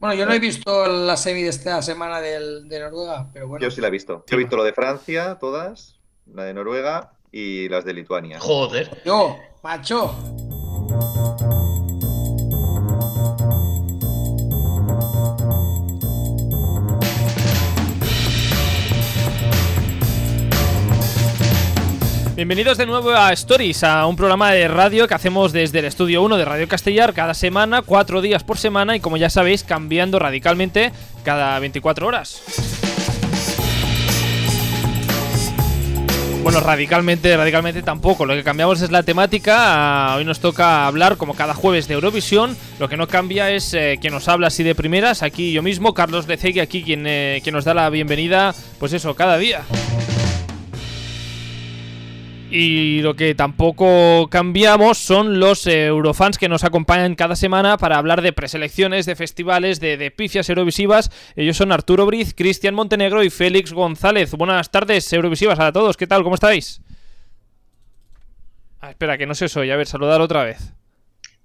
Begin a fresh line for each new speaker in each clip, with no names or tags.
Bueno, yo no he visto la semi de esta semana del, de Noruega, pero bueno.
Yo sí la he visto. Yo he visto lo de Francia, todas, la de Noruega y las de Lituania.
Joder.
Yo, macho.
Bienvenidos de nuevo a Stories, a un programa de radio que hacemos desde el estudio 1 de Radio Castellar cada semana, cuatro días por semana y como ya sabéis, cambiando radicalmente cada 24 horas. Bueno, radicalmente, radicalmente tampoco. Lo que cambiamos es la temática. Ah, Hoy nos toca hablar, como cada jueves, de Eurovisión. Lo que no cambia es eh, quien nos habla así de primeras. Aquí yo mismo, Carlos Lecegui, aquí quien, eh, quien nos da la bienvenida, pues eso, cada día. Y lo que tampoco cambiamos son los eh, Eurofans que nos acompañan cada semana para hablar de preselecciones, de festivales, de, de pifias eurovisivas. Ellos son Arturo Briz, Cristian Montenegro y Félix González. Buenas tardes, Eurovisivas, a todos. ¿Qué tal? ¿Cómo estáis? Ah, espera, que no se os oye. A ver, saludar otra vez.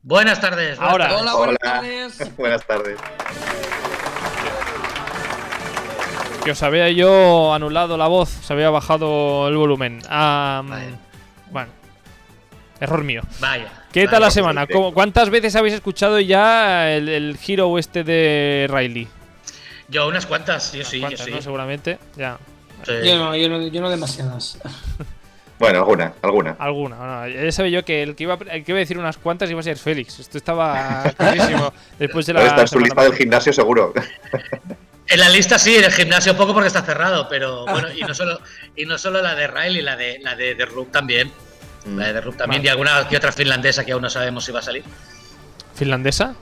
Buenas tardes. buenas
Ahora.
tardes.
Hola, buenas
Hola.
tardes.
Buenas tardes.
Que os había yo anulado la voz, se había bajado el volumen.
Vale.
Bueno, error mío.
Vaya.
¿Qué
vaya.
tal la
vamos
semana?
al directo.
¿Cómo- ¿Cuántas veces habéis escuchado ya el, el giro este de Riley?
Yo unas cuantas, yo sí, yo
¿Cuántas,
sí.
no? Seguramente, ya.
Sí.
Yo no, yo no, yo no demasiadas.
Bueno, alguna, alguna.
Alguna. bueno, ya sabía yo que el que, iba, el que iba a decir unas cuantas iba a ser Félix. Esto estaba clarísimo. Después de la.
Estar en su lista del gimnasio seguro.
En la lista sí, en el gimnasio poco porque está cerrado, pero bueno, y no solo, y no solo la de Riley, la de la de The Roop también.
Mm.
La de The Roop también,
Vale.
y alguna que otra finlandesa que aún no sabemos si va a salir.
¿Finlandesa?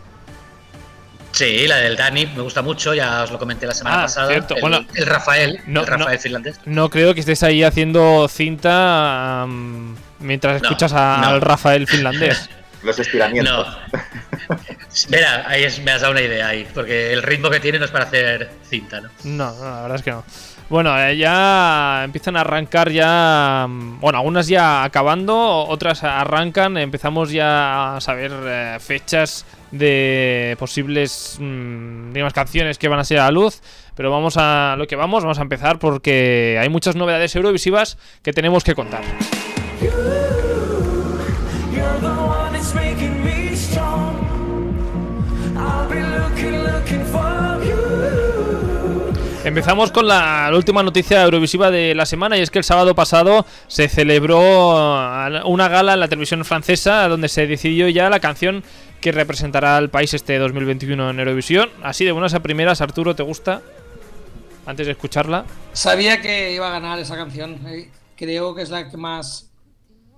Sí, la del Dani, me gusta mucho, ya os lo comenté la semana
Ah,
pasada.
cierto,
El,
bueno.
el Rafael,
No,
el Rafael
no.
finlandés.
No creo que estés ahí haciendo cinta mientras
No,
escuchas a-
no.
al Rafael finlandés.
Los estiramientos.
No. Mira, ahí es- me has dado una idea ahí, porque el ritmo que tiene no es para hacer cinta, ¿no?
No, no, la verdad es que no. Bueno, eh, ya empiezan a arrancar ya. mm, Bueno, algunas ya acabando, otras arrancan. Empezamos ya a saber eh, fechas de posibles, mm, digamos, canciones que van a ser a la luz. Pero vamos a lo que vamos, vamos a empezar porque hay muchas novedades eurovisivas que tenemos que contar. Empezamos con la, la última noticia eurovisiva de la semana y es que el sábado pasado se celebró uh, una gala en la televisión francesa donde se decidió ya la canción que representará al país este 2021 en Eurovisión. Así de buenas a primeras, Arturo, ¿te gusta? Antes de escucharla.
Sabía que iba a ganar esa canción. eh. Creo que es la que más,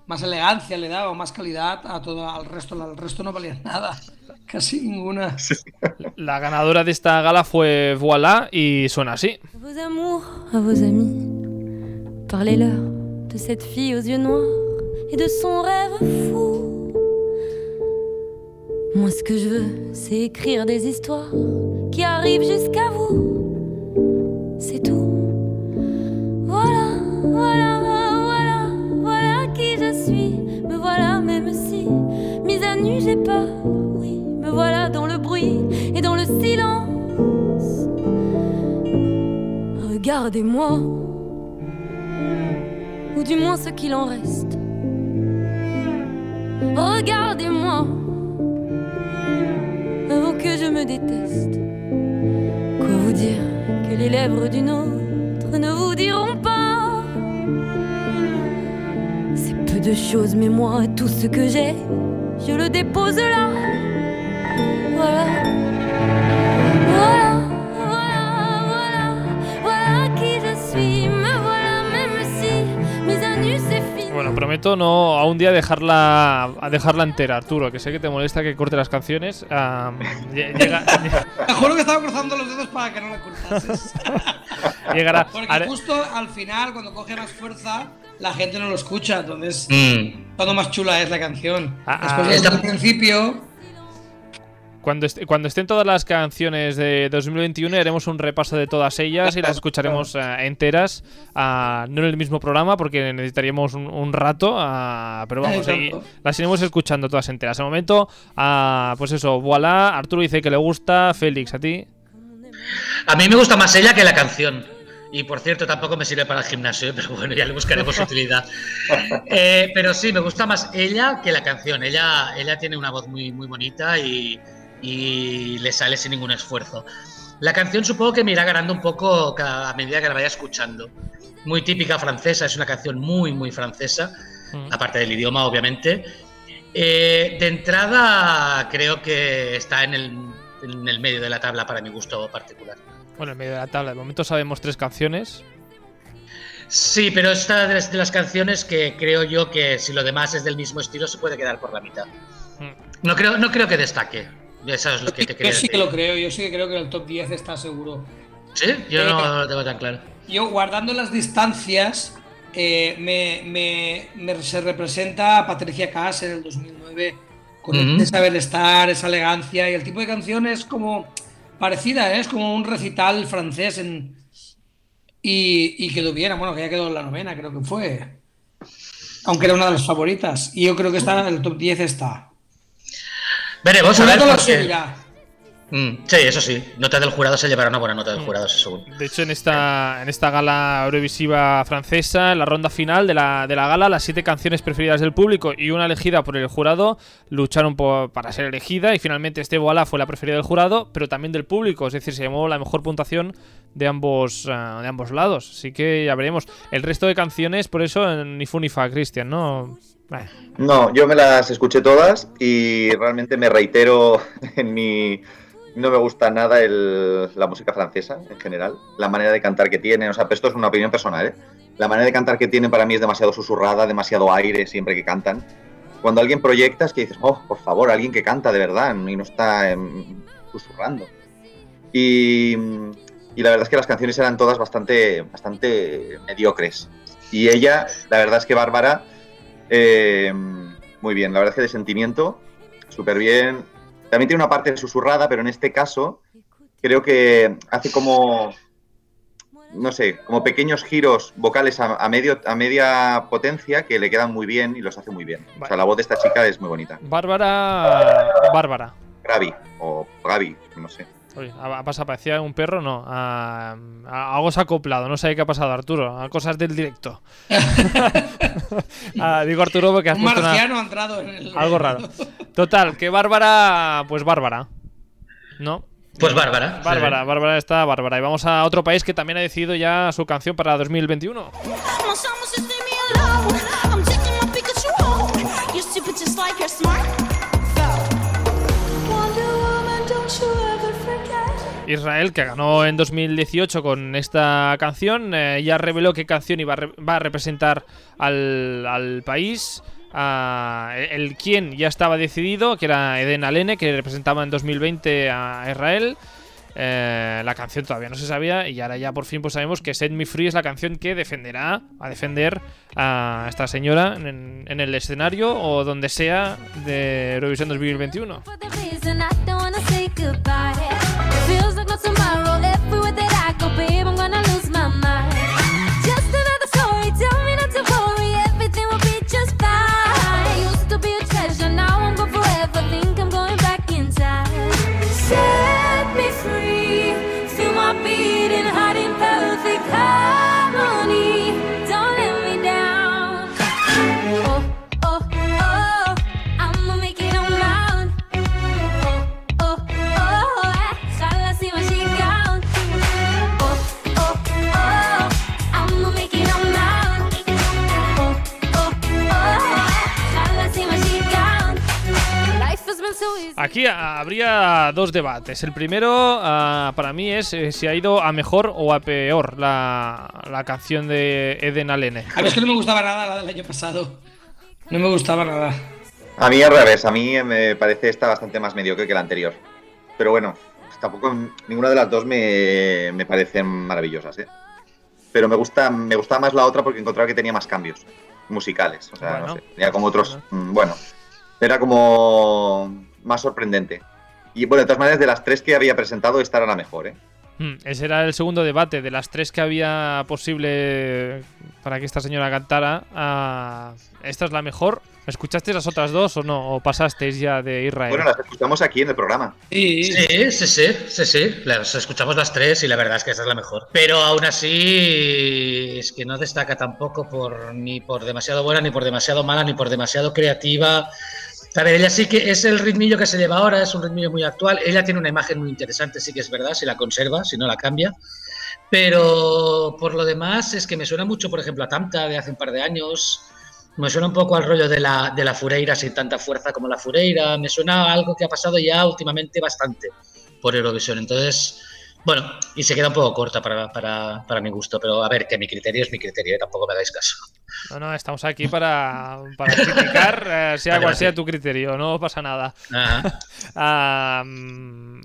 más elegancia le da o más calidad a todo al resto. Al resto no valía nada. Casi ninguna.
La ganadora de esta gala fue Voilà y suena así.
À vos amours, à vos amis, parlez-leur de cette fille aux yeux noirs et de son rêve fou. Moi, ce que je veux, c'est écrire des histoires qui arrivent jusqu'à vous. C'est tout. Voilà, voilà, voilà, voilà qui je suis. Me voilà, même si, mise à nu, j'ai peur. Voilà dans le bruit et dans le silence. Regardez-moi, ou du moins ce qu'il en reste. Regardez-moi, avant que je me déteste. Quoi vous dire que les lèvres d'une autre ne vous diront pas? C'est peu de choses, mais moi, tout ce que j'ai, je le dépose là.
Bueno, prometo no a un día dejarla a dejarla entera, Arturo, que sé que te molesta que corte las canciones. Lle- llega-
Te juro que estaba cruzando los dedos para que no la cortases.
llegará.
Porque justo al final, cuando coge más fuerza, la gente no lo escucha. Entonces,
Mm.
cuando más chula es la canción.
Ah,
Después
ah.
desde
Está-
el principio,
Cuando, est- cuando estén todas las canciones de 2021 haremos un repaso de todas ellas y las escucharemos eh, enteras, ah, no en el mismo programa porque necesitaríamos un, un rato, ah, pero vamos, ahí las iremos escuchando todas enteras. De momento, ah, pues eso, voilà, Arturo dice que le gusta, Félix, ¿a ti?
A mí me gusta más ella que la canción. Y por cierto, tampoco me sirve para el gimnasio, pero bueno, ya le buscaremos utilidad. Eh, pero sí, me gusta más ella que la canción. Ella, ella tiene una voz muy, muy bonita y, y le sale sin ningún esfuerzo. La canción supongo que me irá ganando un poco a medida que la vaya escuchando. Muy típica francesa, es una canción muy, muy francesa,
Mm.
aparte del idioma, obviamente. Eh, de entrada, creo que está en el, en el medio de la tabla para mi gusto particular.
Bueno, en medio de la tabla, de momento sabemos tres canciones.
Sí, pero esta de las, de las canciones que creo yo que si lo demás es del mismo estilo se puede quedar por la mitad.
Mm.
No creo, no creo que destaque. Eso es lo que te
Yo sí que lo creo, yo sí que creo que en el top 10 está seguro.
¿Sí? Yo
Eh,
no lo tengo tan claro.
Yo, guardando las distancias, eh, me, me- me- se representa a Patricia Cass en el 2009, con ese saber estar, esa elegancia, y el tipo de canción es como parecida, ¿eh? es como un recital francés en, y, y quedó bien, bueno, que ya quedó en la novena, creo que fue. Aunque era una de las favoritas. Y yo creo que está en el top 10 está.
Veremos a ver. Porque-. Mm, sí, eso sí. Nota del jurado se llevará una buena nota del
Mm.
jurado, seguro.
De hecho, en esta, en esta gala Eurovisiva francesa, en la ronda final de la, de la gala, las siete canciones preferidas del público y una elegida por el jurado lucharon por- para ser elegida y finalmente este Voilà fue la preferida del jurado, pero también del público, es decir, se llamó la mejor puntuación de ambos, ah, de ambos lados. Así que ya veremos. El resto de canciones, por eso, ni fu ni fa, Cristian, ¿no? Eh,
No, yo me las escuché todas y realmente me reitero en mi... No me gusta nada la música francesa en general, la manera de cantar que tiene, o sea, esto es una opinión personal, ¿eh? La manera de cantar que tienen para mí es demasiado susurrada, demasiado aire siempre que cantan. Cuando alguien proyecta es que dices, oh, por favor, alguien que canta de verdad y no está em, susurrando. Y, y la verdad es que las canciones eran todas bastante, bastante mediocres. Y ella, la verdad es que Bárbara, eh, muy bien, la verdad es que de sentimiento, súper bien. También tiene una parte susurrada, pero en este caso creo que hace como, no sé, como pequeños giros vocales a, a medio, a media potencia que le quedan muy bien y los hace muy bien. O sea, la voz de esta chica es muy bonita.
Bárbara. Bárbara.
Gaby, o Gaby, no sé.
Parecía un perro, no. A, a- algo se ha acoplado, no sé qué ha pasado, Arturo. A cosas del directo. Ah, digo Arturo porque has
Un
puesto una-
marciano ha entrado en el.
algo raro. Total, que Bárbara, pues Bárbara. ¿No?
Pues Bárbara.
Bárbara,
sí.
Bárbara está Bárbara. Y vamos a otro país que también ha decidido ya su canción para 2021. Israel, que ganó en 2018 con esta canción, eh, ya reveló qué canción iba a, representar al, país. Ah, el, el quién ya estaba decidido, que era Eden Alene, que representaba en 2020 a Israel. Eh, la canción todavía no se sabía y ahora ya por fin pues sabemos que Set Me Free es la canción que defenderá, a defender a esta señora en, en el escenario o donde sea de Eurovisión 2021. Aquí habría dos debates. El primero, ah, para mí, es eh, si ha ido a mejor o a peor la, la canción de Eden Alene.
A mí es que no me gustaba nada la del año pasado. No me gustaba nada.
A mí al revés, a mí me parece esta bastante más mediocre que la anterior. Pero bueno, tampoco ninguna de las dos me, me parecen maravillosas, ¿eh? Pero me gusta, me gusta más la otra porque encontraba que tenía más cambios musicales. O sea,
Bueno.
no sé, tenía como otros. mm, Bueno, era como más sorprendente. Y bueno, de todas maneras, de las tres que había presentado, esta era la mejor, ¿eh?
Mm, Ese era el segundo debate. De las tres que había posible para que esta señora cantara, ah, ¿esta es la mejor? ¿Escuchasteis las otras dos o no? ¿O pasasteis ya de Israel?
Bueno, las escuchamos aquí en el programa.
Sí,
Sí, sí, sí, sí, sí. Las escuchamos las tres y la verdad es que esa es la mejor. Pero aún así es que no destaca tampoco por ni por demasiado buena, ni por demasiado mala, ni por demasiado creativa. A ver, ella sí que es el ritmillo que se lleva ahora, es un ritmillo muy actual. Ella tiene una imagen muy interesante, sí que es verdad, si la conserva, si no la cambia. Pero por lo demás es que me suena mucho, por ejemplo, a Tamta de hace un par de años. Me suena un poco al rollo de la, de la Fureira sin tanta fuerza como la Fureira. Me suena a algo que ha pasado ya últimamente bastante por Eurovisión. Entonces, bueno, y se queda un poco corta para, para, para mi gusto. Pero a ver, que mi criterio es mi criterio, ¿eh? tampoco me hagáis caso.
No, no, estamos aquí para, para criticar, eh, sea
Vale,
cual sea tu criterio, no pasa nada.
Ajá.
Ah,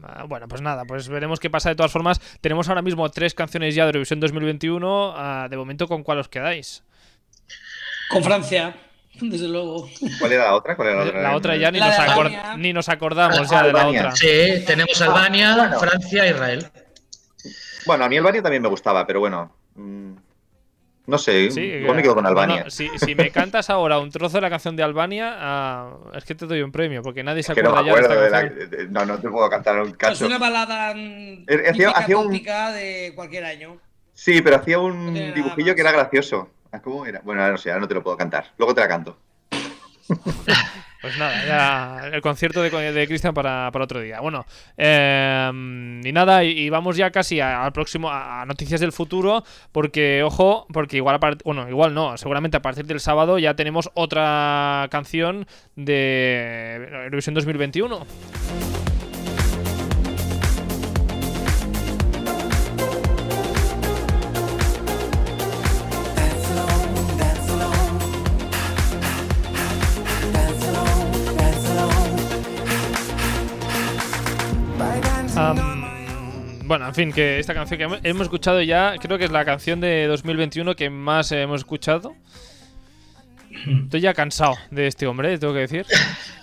ah, bueno, pues nada, pues veremos qué pasa de todas formas. Tenemos ahora mismo tres canciones ya de Eurovisión 2021. ah, de momento, ¿con cuál os quedáis?
Con Francia, desde luego.
¿Cuál era la otra? ¿Cuál era la otra?
La otra ya ni, nos,
de
acor-
Albania.
ni nos acordamos
Ah,
ya de la
Albania.
otra.
Sí, tenemos Albania,
bueno.
Francia, Israel.
Bueno, a mí Albania también me gustaba, pero bueno. mm, no sé,
Sí,
igual me quedo con Albania.
bueno, si, si me cantas ahora un trozo de la canción de Albania, ah, es que te doy un premio, porque nadie se
Es que no
acuerda
me
ya de
acuerdo
esta
de la.
canción.
de- no, no te puedo cantar un
Es
cacho.
una balada
Eh, hacía-
típica,
hacía un-
de cualquier año.
Sí, pero hacía
No
un dibujillo
más.
que era gracioso. Ah, ¿Cómo era? Bueno, ahora no sé, ahora no te lo puedo cantar. Luego te la canto.
Pues nada, ya el concierto de, de Cristian para, para otro día. Bueno, eh, y nada, y, vamos ya casi al próximo, a, noticias del futuro, porque, ojo, porque igual, a bueno, igual no, seguramente a partir del sábado ya tenemos otra canción de Eurovisión 2021. Bueno, en fin, que esta canción que hemos- escuchado ya, creo que es la canción de 2021 que más hemos escuchado. Estoy ya cansado de este hombre, tengo que decir.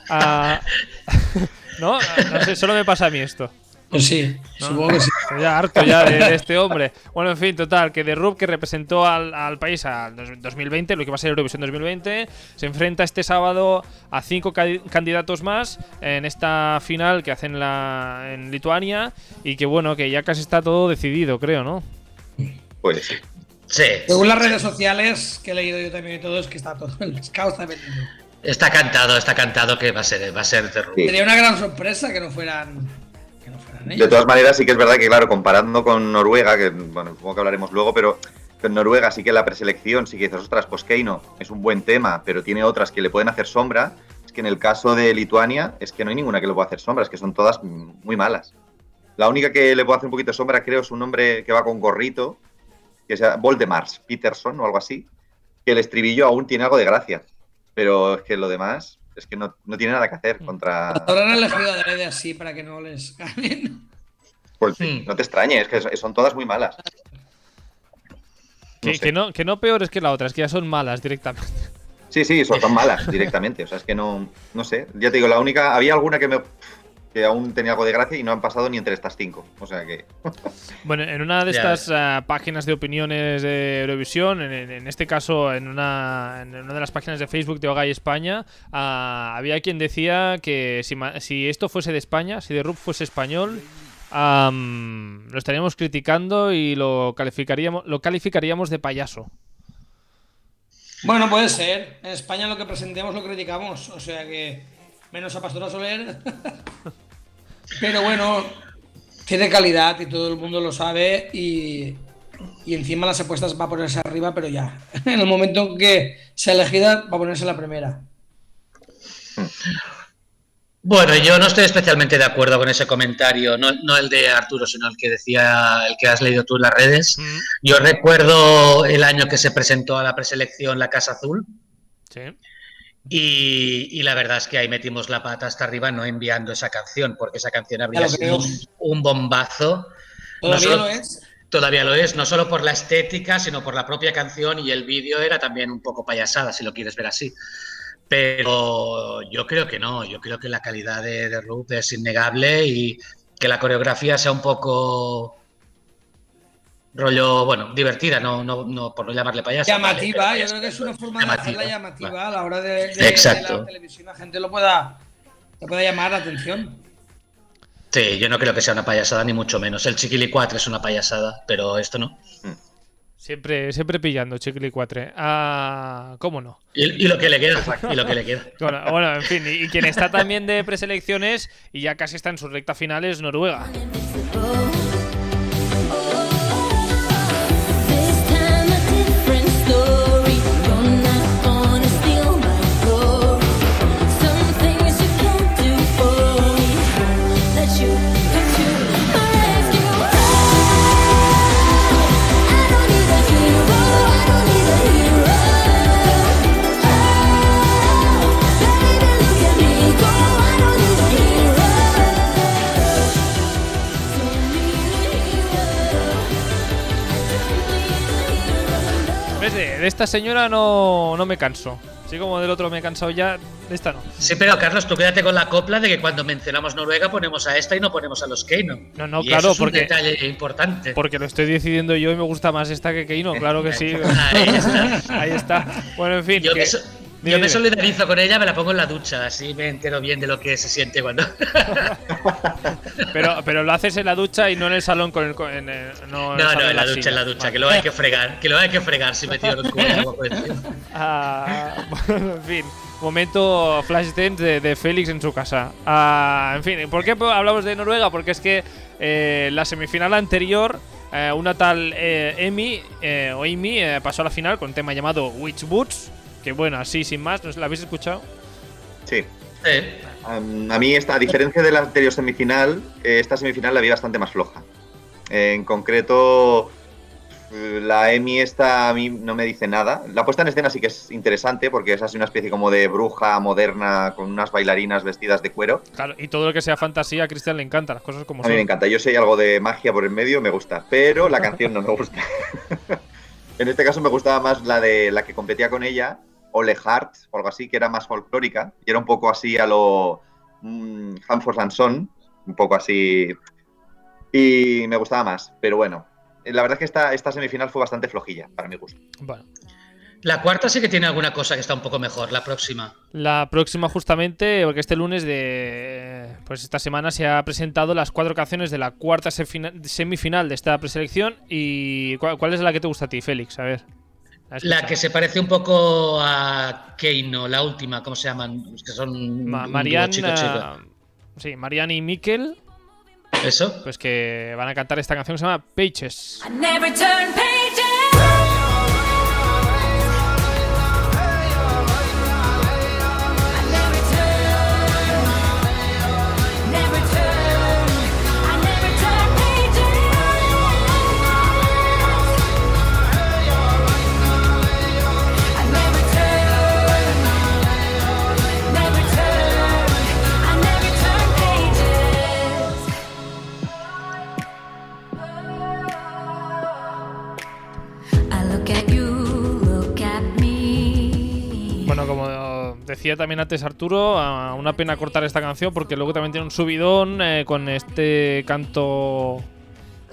Ah, no, no sé, solo me pasa a mí esto.
Pues sí, supongo que sí.
Estoy ya harto ya de, de este hombre. Bueno, en fin, total, que The Rub, que representó al, al país al dos- 2020, lo que va a ser Eurovisión 2020, se enfrenta este sábado a cinco ca- candidatos más en esta final que hacen la, en Lituania y que bueno, que ya casi está todo decidido, creo, ¿no?
Pues sí.
Sí,
Según las redes sociales que he leído yo también y todo, es que está todo el caos metido.
está cantado, está cantado que va a ser, va a ser.
Sí.
Sería una gran sorpresa que no fueran,
De todas maneras, sí que es verdad que, claro, comparando con Noruega, que bueno, supongo que hablaremos luego, pero en Noruega sí que la preselección, sí que dices, ostras, pues Keino es un buen tema, pero tiene otras que le pueden hacer sombra. Es que en el caso de Lituania, es que no hay ninguna que le pueda hacer sombra, es que son todas muy malas. La única que le puede hacer un poquito de sombra, creo, es un hombre que va con gorrito, que se llama Voldemars Peterson o algo así, que el estribillo aún tiene algo de gracia. Pero es que lo demás, es que no, no tiene nada que hacer contra.
Habrán elegido adrede así para que no les ganen.
Pues,
Hmm.
No te extrañes, es que son todas muy malas.
Que, no, que no peor es que la otra, es que ya son malas directamente.
Sí, sí, son, son malas directamente. O sea, es que no, no sé. Ya te digo, la única, había alguna que me que aún tenía algo de gracia y no han pasado ni entre estas cinco. O sea que.
Bueno, en una de
Ya
estas ah, páginas de opiniones de Eurovisión, en, este caso en una, en una de las páginas de Facebook de Ogay España, ah, había quien decía que si, esto fuese de España, si The Rub fuese español, am, lo estaríamos criticando y lo calificaríamos, lo calificaríamos de payaso.
Bueno, puede ser. En España lo que presentemos lo criticamos. O sea que menos a Pastora Soler. Pero bueno, tiene calidad y todo el mundo lo sabe. Y, y encima las apuestas va a ponerse arriba, pero ya. En el momento en que sea elegida, va a ponerse la primera.
Bueno, yo no estoy especialmente de acuerdo con ese comentario, no, no el de Arturo, sino el que decía, el que has leído tú en las redes. Yo recuerdo el año que se presentó a la preselección La Casa Azul
Sí.
Y, y la verdad es que ahí metimos la pata hasta arriba no enviando esa canción, porque esa canción habría sido un, un bombazo.
Todavía
No solo-
lo es.
Todavía lo es, no solo por la estética, sino por la propia canción y el vídeo era también un poco payasada, si lo quieres ver así. Pero yo creo que no, yo creo que la calidad de, de Ruth es innegable y que la coreografía sea un poco rollo, bueno, divertida, no, no, no por no llamarle payasa.
Llamativa,
vale,
yo creo que es una forma
llamativa,
de hacerla llamativa a la hora de, de- de
Exacto.
la televisión, la gente lo pueda, le pueda llamar la atención.
Sí, yo no creo que sea una payasada, ni mucho menos. El Chiquili 4 es una payasada, pero esto no.
Siempre, siempre pillando, Chiquili 4. Ah, ¿Cómo no?
Y, y lo que le queda, y lo que le queda.
Bueno, bueno, en fin, y, y quien está también de preselecciones y ya casi está en su recta final es Noruega. snow De, esta señora no, no me canso. Así como del otro me he cansado ya, de esta no.
Sí, pero Carlos, tú quédate con la copla de que cuando mencionamos Noruega ponemos a esta y no ponemos a los Keino.
No, no,
Y
claro,
eso es
porque-
un detalle importante.
Porque lo estoy decidiendo yo y me gusta más esta que Keino, claro que sí.
Ahí está.
Ahí está. Bueno, en fin.
Yo,
que-
so- yo me solidarizo con ella, me la pongo en la ducha, así me entero bien de lo que se siente cuando.
Pero, pero lo haces en la ducha y no en el salón con el. en no,
No,
el
en la ducha, en la ducha,
Vale.
que luego hay que fregar, que luego hay que fregar si me tiro el encima.
Ah, bueno, en fin, momento flash dance de, de Félix en su casa. Ah, en fin, ¿por qué hablamos de Noruega? Porque es que eh, la semifinal anterior, eh, una tal eh, Emi eh, o Amy eh, pasó a la final con un tema llamado Witch Boots. Que bueno, así sin más. ¿la habéis escuchado?
Sí.
Eh,
Am, a mí, esta, a diferencia de la anterior semifinal, eh, esta semifinal la vi bastante más floja. Eh, en concreto, eh, la Emi esta a mí no me dice nada. La puesta en escena sí que es interesante porque es así una especie como de bruja moderna con unas bailarinas vestidas de cuero.
Claro, y todo lo que sea fantasía a Cristian le encanta, las cosas como
A mí me
son.
encanta. Yo sé algo de magia por el medio, me gusta. Pero la canción no me gusta. en este caso me gustaba más la de la que competía con ella, Ole Hart, o algo así, que era más folclórica. Y era un poco así a lo mm, Hanford and Son, un poco así. Y me gustaba más. Pero bueno, la verdad es que esta, esta semifinal fue bastante flojilla, para mi gusto.
Bueno,
la cuarta sí que tiene alguna cosa que está un poco mejor, la próxima.
La próxima justamente, porque este lunes de pues esta semana se ha presentado las cuatro canciones de la cuarta semifinal de esta preselección y ¿cuál, cuál es la que te gusta a ti, Félix? A ver. ¿La
que se parece un poco a Keino, la última, ¿cómo se llaman? Que son
Ma-
chico, chico.
ah, sí, Marianne y Mikel,
Eso.
pues que van a cantar esta canción que se llama Pages.
I never turn pages.
Decía también antes Arturo, ah, una pena cortar esta canción porque luego también tiene un subidón eh, con este canto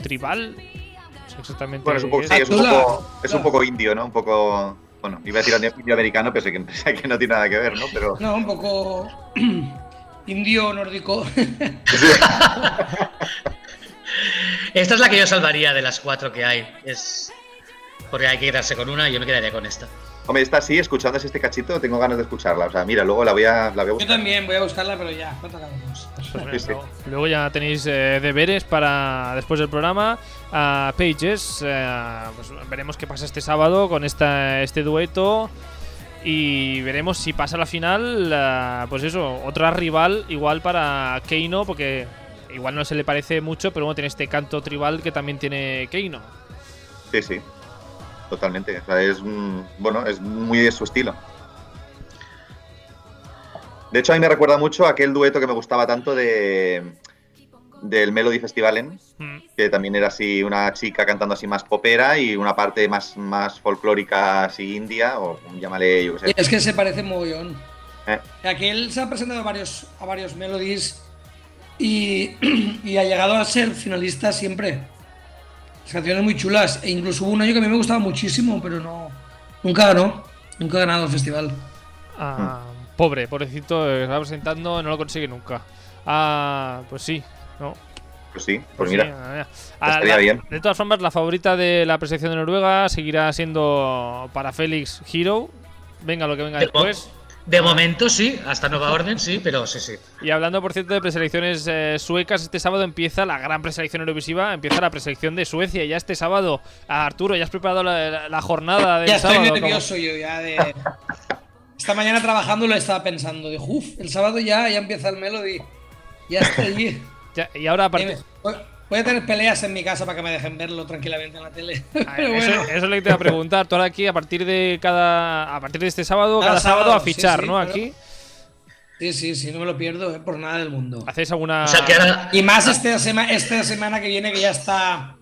tribal. No sé exactamente
Bueno, es un poco,
qué
sí,
es.
es un
Atula.
poco, es un poco indio, ¿no? Un poco. Bueno, iba a decir indio americano, pero sé que, sé que no tiene nada que ver, ¿no? Pero.
No, un poco indio nórdico.
Esta es la que yo salvaría de las cuatro que hay. Es porque hay que quedarse con una y yo me quedaría con esta.
Hombre, esta sí, escuchándose este cachito, tengo ganas de escucharla. O sea, mira, luego la voy a, la voy a
Yo
buscar.
también voy a buscarla, pero ya, ¿cuánto acabamos?
Pues mira,
Sí, sí.
luego- ya tenéis eh, deberes para después del programa. A Pages, pues veremos qué pasa este sábado con esta, este dueto. Y veremos si pasa la final, pues eso, otra rival igual para Keino, porque igual no se le parece mucho, pero bueno, tiene este canto tribal que también tiene Keino.
Sí, sí. Totalmente. O sea, es, bueno, es muy de su estilo. De hecho, a mí me recuerda mucho a aquel dueto que me gustaba tanto de del Melody Festivalen,
Mm.
que también era así una chica cantando así más popera y una parte más, más folclórica así india, o llámale, yo qué sé.
Es que se parece mogollón.
Eh.
Aquí él se ha presentado a varios, a varios melodies y, y ha llegado a ser finalista siempre. Las canciones muy chulas. E incluso hubo un año que a mí me gustaba muchísimo, pero no. Nunca ganó. Nunca ha ganado el festival.
Ah, Pobre, pobrecito, eh, estaba presentando, no lo consigue nunca. Ah, pues sí, ¿no?
Pues sí, pues
Sí,
mira.
ah, ah,
estaría
la-
bien.
De todas formas, la favorita de la preselección de Noruega seguirá siendo para Félix Hero. Venga lo que venga
De-
después.
De momento sí, hasta nueva orden sí, pero sí, sí.
Y hablando, por cierto, de preselecciones eh, suecas, este sábado empieza la gran preselección Eurovisiva, empieza la preselección de Suecia. Ya este sábado, a Arturo, ya has preparado la, la- la jornada del
Ya estoy
sábado. como-
nervioso yo, ya de. Esta mañana trabajando lo estaba pensando. De uff, el sábado ya, ya empieza el melody. Ya estoy allí.
Ya- y ahora, aparte,
Eh, Voy a tener peleas en mi casa para que me dejen verlo tranquilamente en la tele. Pero
eso,
bueno.
eso es lo que te iba a preguntar. Tú ahora aquí, a partir de cada. A partir de este sábado, cada,
Cada
sábado,
sábado,
a fichar,
sí, sí,
¿no?
claro.
Aquí.
Sí, sí, sí, no me lo pierdo, eh, por nada del mundo.
¿Hacéis alguna.
O sea que ahora.
Y más esta, sema- esta semana que viene que ya está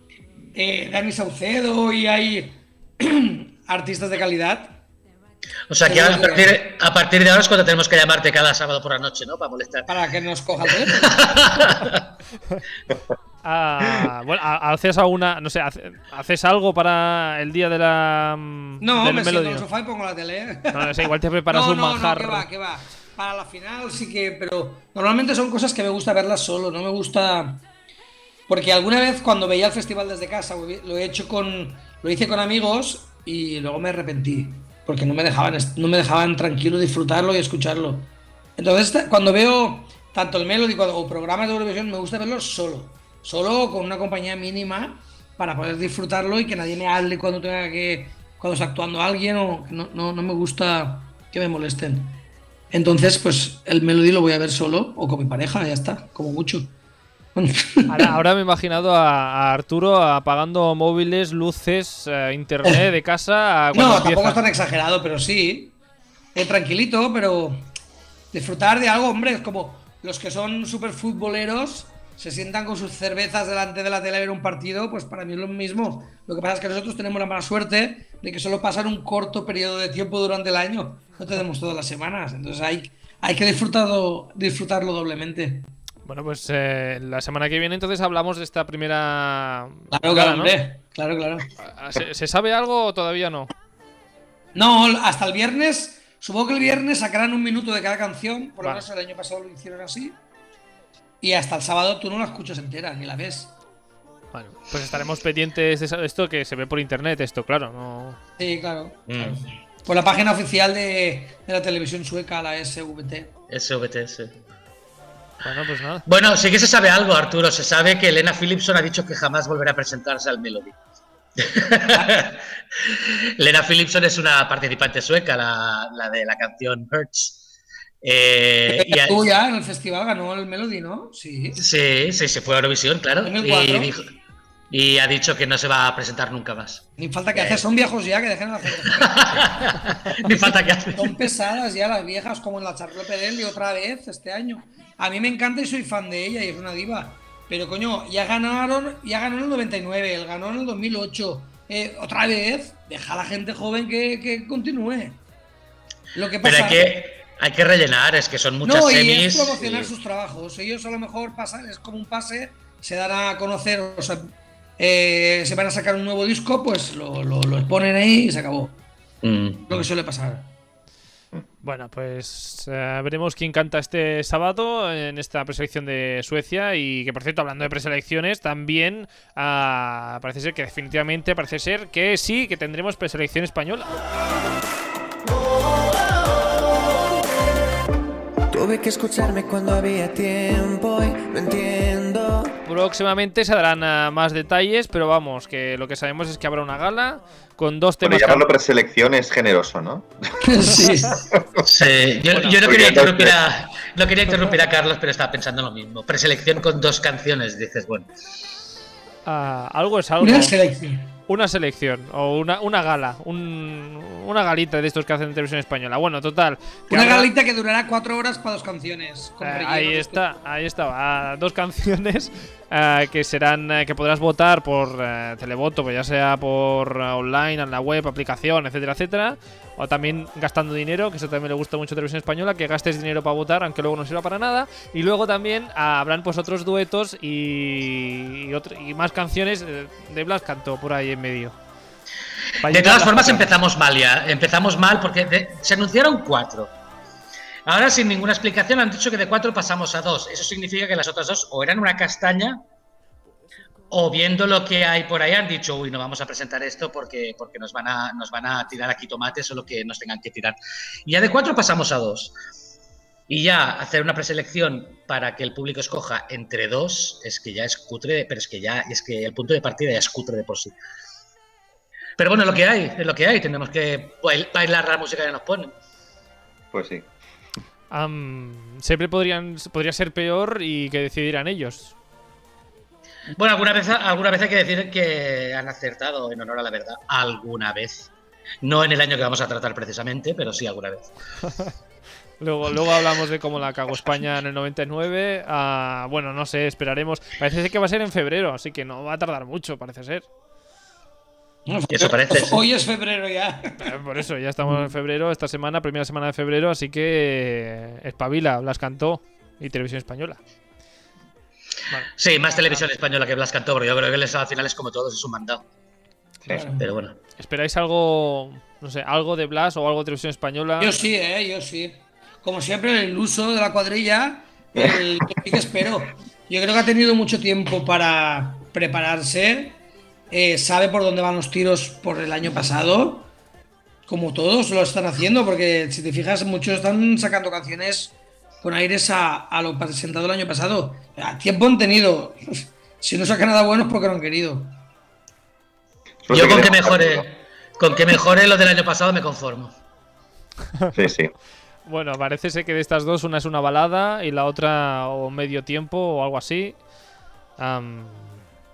eh, Dani Saucedo y hay artistas de calidad.
O sea que ahora, a, partir, a partir de ahora es cuando tenemos que llamarte cada sábado por la noche, ¿no? Para molestar.
para que nos coja el teléfono.
Ah, bueno, ha- ¿haces alguna. No sé, hace- ¿haces algo para el día de la. mm,
No,
del
me siento en el sofá y pongo la tele.
No, no sé, igual te preparas
no,
un
no,
manjar.
No, que va, que va. Para la final sí que, pero normalmente son cosas que me gusta verlas solo, no me gusta porque alguna vez cuando veía el festival desde casa lo he hecho con lo hice con amigos y luego me arrepentí porque no me dejaban no me dejaban tranquilo disfrutarlo y escucharlo. Entonces cuando veo tanto el Melody cuando- o programas de Eurovisión me gusta verlos solo, solo con una compañía mínima para poder disfrutarlo y que nadie me hable cuando tenga que cuando está actuando alguien o no, no, no me gusta que me molesten. Entonces, pues el Melody lo voy a ver solo o con mi pareja, ya está, como mucho.
Ahora, ahora me he imaginado a, a Arturo apagando móviles, luces, eh, internet de casa.
No,
empieza.
tampoco es tan exagerado, pero sí. Eh, tranquilito, pero disfrutar de algo, hombre, es como los que son súper futboleros se sientan con sus cervezas delante de la tele a ver un partido, pues para mí es lo mismo. Lo que pasa es que nosotros tenemos la mala suerte de que solo pasan un corto periodo de tiempo durante el año. No tenemos todas las semanas. Entonces hay, hay que disfrutarlo, disfrutarlo doblemente.
Bueno, pues eh, la semana que viene entonces hablamos de esta primera.
Claro, claro,
¿no?
hombre. Claro, claro.
Ah, ¿Se, se sabe algo o todavía no?
No, hasta el viernes. Supongo que el viernes sacarán un minuto de cada canción. Por lo
Vale.
menos el año pasado lo hicieron así. Y hasta el sábado tú no la escuchas entera, ni la ves.
Bueno, pues estaremos pendientes de esto que se ve por internet, esto, claro. No...
Sí, claro.
Mm,
Por la página oficial de, de la televisión sueca, la SVT.
SVT, sí.
Bueno, pues nada.
Bueno, sí que se sabe algo, Arturo. Se sabe que Elena Philipson ha dicho que jamás volverá a presentarse al Melody. Elena Philipson es una participante sueca, la, la de la canción Hurts. Eh, y ha-
Tú ya en el festival ganó el Melody, ¿no? Sí.
sí, sí, se fue a Eurovisión, claro.
2004.
Y, dijo- y ha dicho que no se va a presentar nunca más.
Ni falta que hacer, son viejos ya que dejen a la gente.
Ni falta que hace.
Son pesadas ya las viejas, como en la Charlotte Perelli otra vez este año. A mí me encanta y soy fan de ella y es una diva. Pero coño, ya ganaron, ya ganó en el 99, él ganó en el 2008. Eh, otra vez, deja a la gente joven que, que continúe. Lo que pasa
que, hay que rellenar, es que son muchas
no, y
semis.
es promocionar
y-
sus trabajos. Ellos a lo mejor pasan, es como un pase, se dan a conocer, o sea, eh, se van a sacar un nuevo disco, pues lo, lo, lo ponen ahí y se acabó.
Mm.
Lo que suele pasar.
Bueno, pues eh, veremos quién canta este sábado en esta preselección de Suecia. Y que, por cierto, hablando de preselecciones, también ah, parece ser que definitivamente parece ser que sí, que tendremos preselección española.
Tuve que escucharme cuando había tiempo y no entiendo.
Próximamente se darán ah, más detalles, pero vamos, que lo que sabemos es que habrá una gala con dos
Bueno,
temas.
llamarlo
can-
preselección es generoso, ¿no?
sí.
Sí, yo,
Bueno,
yo no, quería interrumpir a, no quería interrumpir a Carlos, pero estaba pensando lo mismo. Preselección con dos canciones, dices, bueno.
Ah, algo es algo.
Una selección.
Una selección o una, una gala, un- una galita de estos que hacen en televisión española. Bueno, total. que
Una
habrá-
galita que durará cuatro horas para dos canciones. con
Eh, ahí está, ahí está. dos canciones eh, que serán eh, que podrás votar por televoto, pues ya sea por online, en la web, aplicación, etcétera, etcétera. O también gastando dinero, que eso también le gusta mucho a Televisión Española, que gastes dinero para votar, aunque luego no sirva para nada. Y luego también ah, habrán pues otros duetos y, y, otro- y más canciones eh, de Blas Cantó por ahí en medio.
De todas formas, empezamos mal ya. Empezamos mal porque de- se anunciaron cuatro. Ahora, sin ninguna explicación, han dicho que de cuatro pasamos a dos. Eso significa que las otras dos o eran una castaña o viendo lo que hay por ahí han dicho, uy, no vamos a presentar esto porque, porque nos, van a, nos van a tirar aquí tomates o lo que nos tengan que tirar. Y ya de cuatro pasamos a dos. Y ya hacer una preselección para que el público escoja entre dos es que ya es cutre, pero es que ya es que el punto de partida ya es cutre de por sí. Pero bueno, es lo que hay, es lo que hay. Tenemos que bail- bailar la música que nos ponen.
Pues sí.
Am, siempre podrían, podría ser peor y que decidieran ellos.
Bueno, alguna vez, alguna vez hay que decir que han acertado en honor a la verdad. Alguna vez. No en el año que vamos a tratar precisamente, pero sí alguna vez.
Luego, luego hablamos de cómo la cagó España en el 99. Ah, bueno, no sé, esperaremos. Parece ser que va a ser en febrero, así que no va a tardar mucho, parece ser.
Eso parece. sí.
Hoy es febrero ya.
Eh, Por eso, ya estamos en febrero, esta semana, primera semana de febrero, así que eh, espabila, las cantó y Televisión Española.
Sí, más televisión española que Blas Cantó, pero yo creo que les, al final es como todos, es un mandado.
Sí.
Pero bueno.
¿Esperáis algo, no sé, algo de Blas o algo de Televisión Española?
Yo sí, eh, yo sí. Como siempre, el uso de la cuadrilla, el que sí que espero. Yo creo que ha tenido mucho tiempo para prepararse. eh, sabe por dónde van los tiros por el año pasado. Como todos lo están haciendo, porque si te fijas, muchos están sacando canciones con aires a, a lo presentado el año pasado. A tiempo han tenido. Si no saca nada bueno es porque no han querido.
Yo con que mejore, con que mejore lo del año pasado me conformo.
Sí, sí.
Bueno, parece ser que de estas dos una es una balada y la otra o medio tiempo o algo así.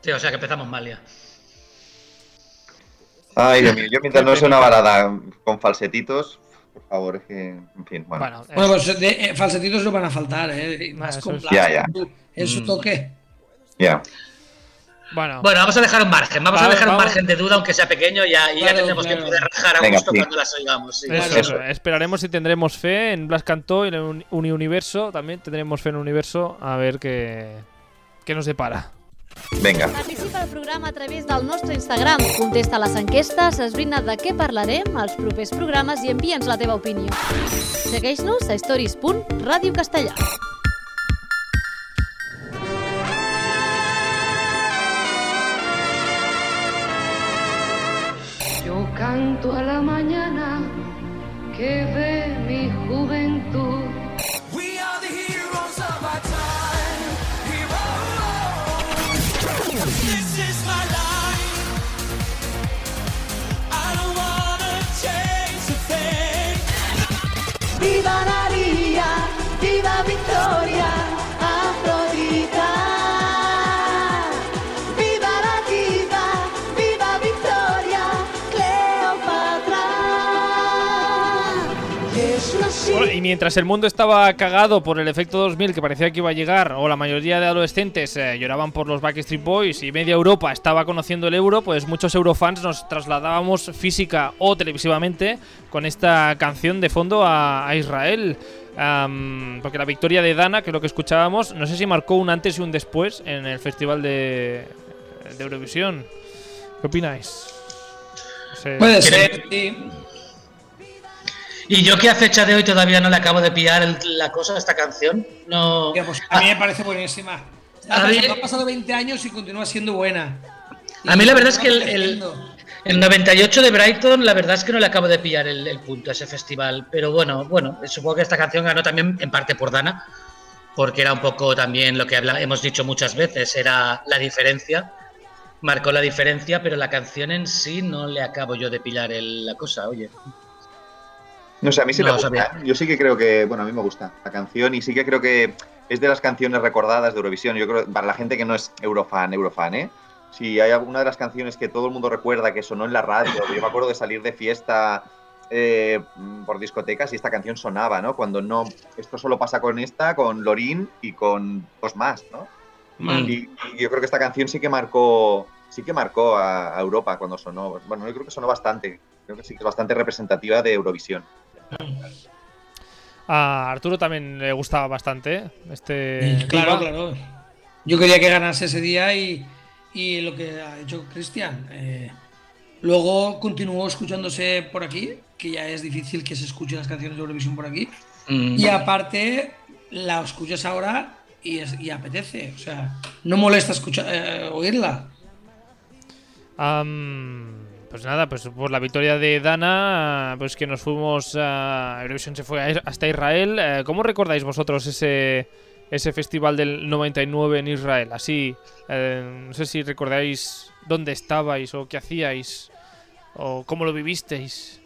Sí, o sea que empezamos mal ya.
Ay, Dios mío. Yo mientras no sea una balada con falsetitos, por favor, es que. En fin, bueno.
bueno, es-
Bueno, pues de, eh, falsetitos no van a faltar, ¿eh? Más con
Ya, ya.
En su
Mm.
toque.
Ya.
bueno,
Bueno, vamos a dejar un margen, vamos a dejar un margen de duda, aunque sea pequeño, ya, y ya
Claro,
tendremos
claro.
que poder rajar a gusto cuando las oigamos. sí.
Eso,
Eso.
eso. Esperaremos si tendremos fe en Blas Cantó y en un Uni- Universo. También tendremos fe en Universo. A ver qué, qué nos depara.
Venga.
Participa al programa a través del nostre Instagram. Contesta a les enquestes, esbrina de què parlarem als propers programes i envia'ns la teva opinió. Segueix-nos a stories.radiocastellà.
Yo canto a la mañana que ve mi juventud.
Viva María,
mientras el mundo estaba cagado por el efecto 2000 que parecía que iba a llegar, o la mayoría de adolescentes eh, lloraban por los Backstreet Boys y media Europa estaba conociendo el euro, pues muchos eurofans nos trasladábamos física o televisivamente con esta canción de fondo a, a Israel. Porque la victoria de Dana, que es lo que escuchábamos, no sé si marcó un antes y un después en el festival de, de Eurovisión. ¿Qué opináis? No sé.
Puede
¿Quieren-
ser, sí.
Y yo que a fecha de hoy todavía no le acabo de pillar el- la cosa a esta canción. No.
Pues a mí me parece buenísima.
A mí-
Han pasado 20 años y continúa siendo buena.
A mí la verdad es que el, el, el 98 de Brighton, la verdad es que no le acabo de pillar el, el punto a ese festival. Pero bueno, bueno, supongo que esta canción ganó también en parte por Dana, porque era un poco también lo que habla- hemos dicho muchas veces, era la diferencia. Marcó la diferencia, pero la canción en sí no le acabo yo de pillar el- la cosa, oye.
No sé, a mí sí
No
me gusta.
sabía.
¿eh? Yo sí que creo que, bueno, a mí me gusta la canción y sí que creo que es de las canciones recordadas de Eurovisión. Yo creo, para la gente que no es Eurofan, Eurofan, ¿eh? Si hay alguna de las canciones que todo el mundo recuerda que sonó en la radio, yo me acuerdo de salir de fiesta eh, por discotecas y esta canción sonaba, ¿no? Cuando no, esto solo pasa con esta, con Lorin y con dos más, ¿no?
Mm.
Y, y yo creo que esta canción sí que marcó, sí que marcó a, a Europa cuando sonó. Bueno, yo creo que sonó bastante. Creo que sí que es bastante representativa de Eurovisión.
A Arturo también le gustaba bastante este.
claro, claro. Yo quería que ganase ese día y, y lo que ha hecho Cristian. eh, luego continuó escuchándose por aquí, que ya es difícil que se escuchen las canciones de Eurovisión por aquí.
Mm.
Y aparte, la escuchas ahora y, es- y apetece. O sea, no molesta escuchar, eh, oírla.
Pues nada, pues por la victoria de Dana, pues que nos fuimos a Eurovisión se fue hasta Israel. Eh, ¿Cómo recordáis vosotros ese ese festival del 99 en Israel? Así, eh, no sé si recordáis dónde estabais o qué hacíais o cómo lo vivisteis.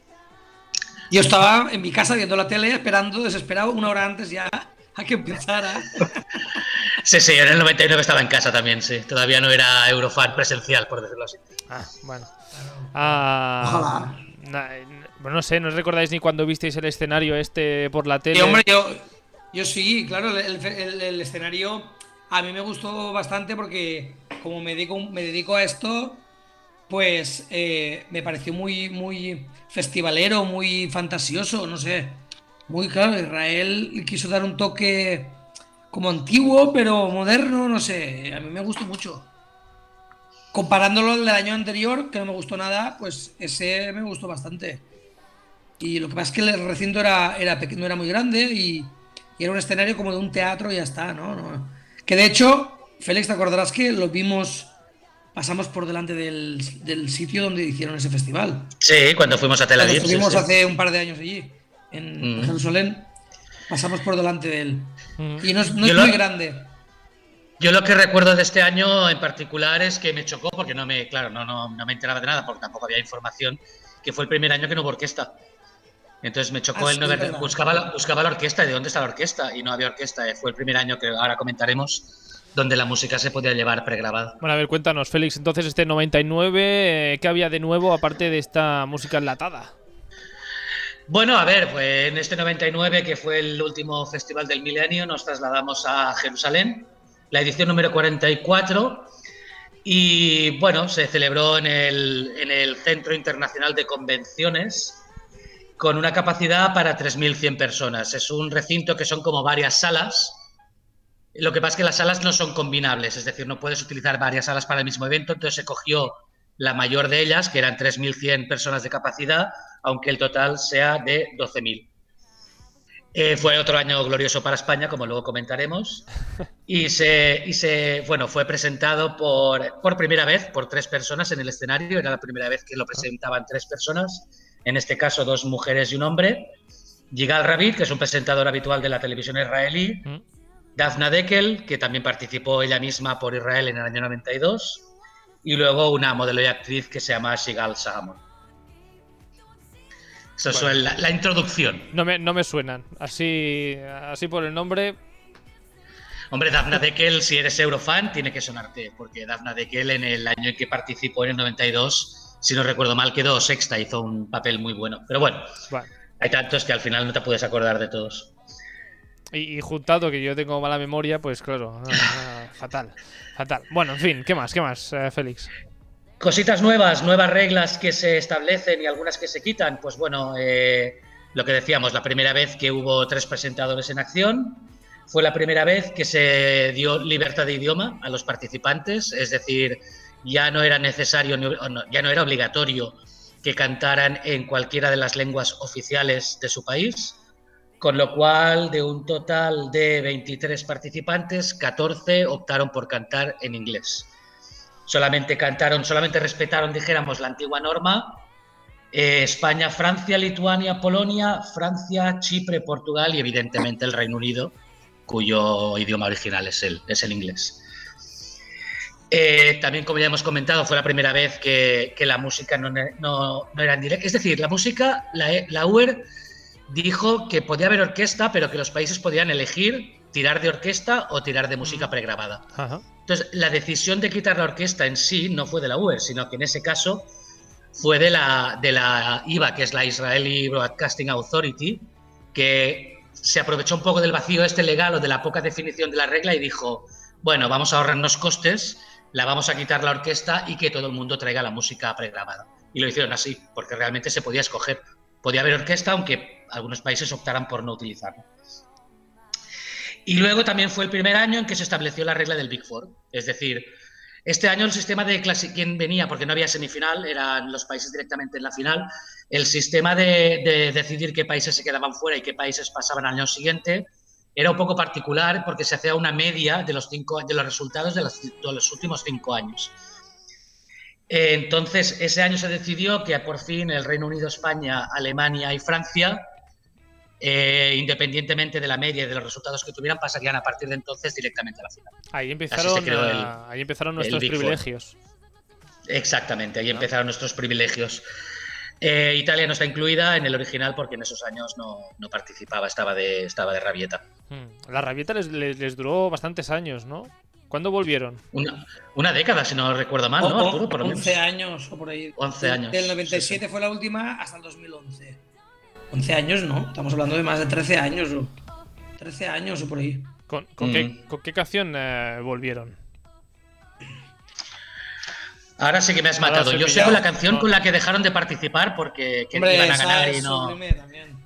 Yo estaba en mi casa viendo la tele, esperando, desesperado, una hora antes ya a que empezara.
Sí, sí, en el 99 estaba en casa también, sí. Todavía no era Eurofan presencial, por decirlo así.
Ah, bueno. Ah, bueno, no sé, ¿no os recordáis ni cuando visteis el escenario este por la tele?
Y hombre, yo, yo sí, claro, el, el- el escenario a mí me gustó bastante porque como me dedico, me dedico a esto, pues eh, me pareció muy, muy festivalero, muy fantasioso, no sé. Muy claro, Israel quiso dar un toque como antiguo, pero moderno, no sé. A mí me gustó mucho. Comparándolo del año anterior, que no me gustó nada, pues ese me gustó bastante. Y lo que pasa es que el recinto era, era pequeño, no era muy grande y, y era un escenario como de un teatro y ya está, ¿no? No. Que de hecho, Félix, te acordarás que lo vimos, pasamos por delante del, del sitio donde hicieron ese festival.
Sí, cuando fuimos a Tel
Cuando
Aviv. sí, sí.
hace un par de años allí, en
Mm.
Jerusalén, pasamos por delante de él.
Mm.
Y no es, no
Yo
es
lo-
muy grande.
Yo lo que recuerdo de este año en particular es que me chocó porque no me, claro, no, no, no me enteraba de nada porque tampoco había información, que fue el primer año que no hubo orquesta. Entonces me chocó
Ah,
el no ver, buscaba la, buscaba la orquesta y de dónde está la orquesta y no había orquesta. Eh, Fue el primer año que ahora comentaremos donde la música se podía llevar pregrabada.
Bueno, a ver, cuéntanos, Félix, entonces este 99, eh, ¿qué había de nuevo aparte de esta música enlatada?
Bueno, a ver, pues en este 99, que fue el último festival del milenio, nos trasladamos a Jerusalén, la edición número 44, y bueno, se celebró en el, en el Centro Internacional de Convenciones con una capacidad para 3.100 personas. Es un recinto que son como varias salas. Lo que pasa es que las salas no son combinables, es decir, no puedes utilizar varias salas para el mismo evento, entonces se cogió la mayor de ellas, que eran 3.100 personas de capacidad, aunque el total sea de 12.000. Eh, fue otro año glorioso para España, como luego comentaremos, y se, y se bueno, fue presentado por, por primera vez por tres personas en el escenario, era la primera vez que lo presentaban tres personas, en este caso dos mujeres y un hombre, Yigal Ravid, que es un presentador habitual de la televisión israelí,
Mm.
Dafna Dekel, que también participó ella misma por Israel en el año 92, y luego una modelo y actriz que se llama Shigal Sahamon. Eso es la, la introducción.
No me, no me suenan. Así, así por el nombre.
Hombre, Dafna Dekel, si eres eurofan, tiene que sonarte, porque Dafna Dekel en el año en que participó, en el 92, si no recuerdo mal, quedó sexta, hizo un papel muy bueno. Pero bueno,
Bueno,
hay tantos que al final no te puedes acordar de todos.
y, y juntado que yo tengo mala memoria, pues claro, ah, ah, fatal. Fatal. Bueno, en fin, ¿qué más? ¿Qué más, eh, Félix?
Cositas nuevas, nuevas reglas que se establecen y algunas que se quitan. Pues bueno, eh, lo que decíamos, la primera vez que hubo tres presentadores en acción, fue la primera vez que se dio libertad de idioma a los participantes, es decir, ya no era necesario, ya no era obligatorio que cantaran en cualquiera de las lenguas oficiales de su país, con lo cual de un total de 23 participantes, 14 optaron por cantar en inglés solamente cantaron, solamente respetaron, dijéramos, la antigua norma. eh, España, Francia, Lituania, Polonia, Francia, Chipre, Portugal y evidentemente el Reino Unido, cuyo idioma original es el, es el inglés. Eh, también, como ya hemos comentado, fue la primera vez que, la música no era en directo. Es decir, la música, la, la UER dijo que podía haber orquesta, pero que los países podían elegir tirar de orquesta o tirar de música pregrabada.
Ajá.
Entonces, la decisión de quitar la orquesta en sí no fue de la UER, sino que en ese caso fue de la, de la IVA, que es la Israeli Broadcasting Authority, que se aprovechó un poco del vacío este legal o de la poca definición de la regla y dijo, bueno, vamos a ahorrarnos costes, la vamos a quitar la orquesta y que todo el mundo traiga la música pregrabada. Y lo hicieron así, porque realmente se podía escoger. Podía haber orquesta, aunque algunos países optaran por no utilizarla. Y luego también fue el primer año en que se estableció la regla del Big Four. Es decir, este año el sistema de quién venía, porque no había semifinal, eran los países directamente en la final, el sistema de, de decidir qué países se quedaban fuera y qué países pasaban al año siguiente era un poco particular porque se hacía una media de los, cinco, de los resultados de los, de los últimos cinco años. Eh, Entonces, ese año se decidió que por fin el Reino Unido, España, Alemania y Francia, eh, independientemente de la media y de los resultados que tuvieran, pasarían a partir de entonces directamente a la final.
Ahí empezaron,
el-
ah, ahí empezaron nuestros privilegios.
Exactamente, ahí empezaron nuestros privilegios. Eh, Italia no está incluida en el original porque en esos años no, no participaba, estaba de, estaba de rabieta.
Hmm. La rabieta les, les- les duró bastantes años, ¿no? ¿Cuándo volvieron?
Una, una década, si no recuerdo mal, ¿no,
O- o-
Arturo? Por lo menos.
11 años o por ahí.
11
Del-
años,
Del
sí,
97 fue la última hasta el 2011. 11 años, ¿no? Estamos hablando de más de 13 años. o 13 años o por ahí.
¿Con, con
Mm.
qué, con qué canción eh, volvieron?
Ahora sí que me has
Ahora
matado. Yo sé con la canción
no.
con la que dejaron de participar porque que
Hombre,
iban a ganar y no.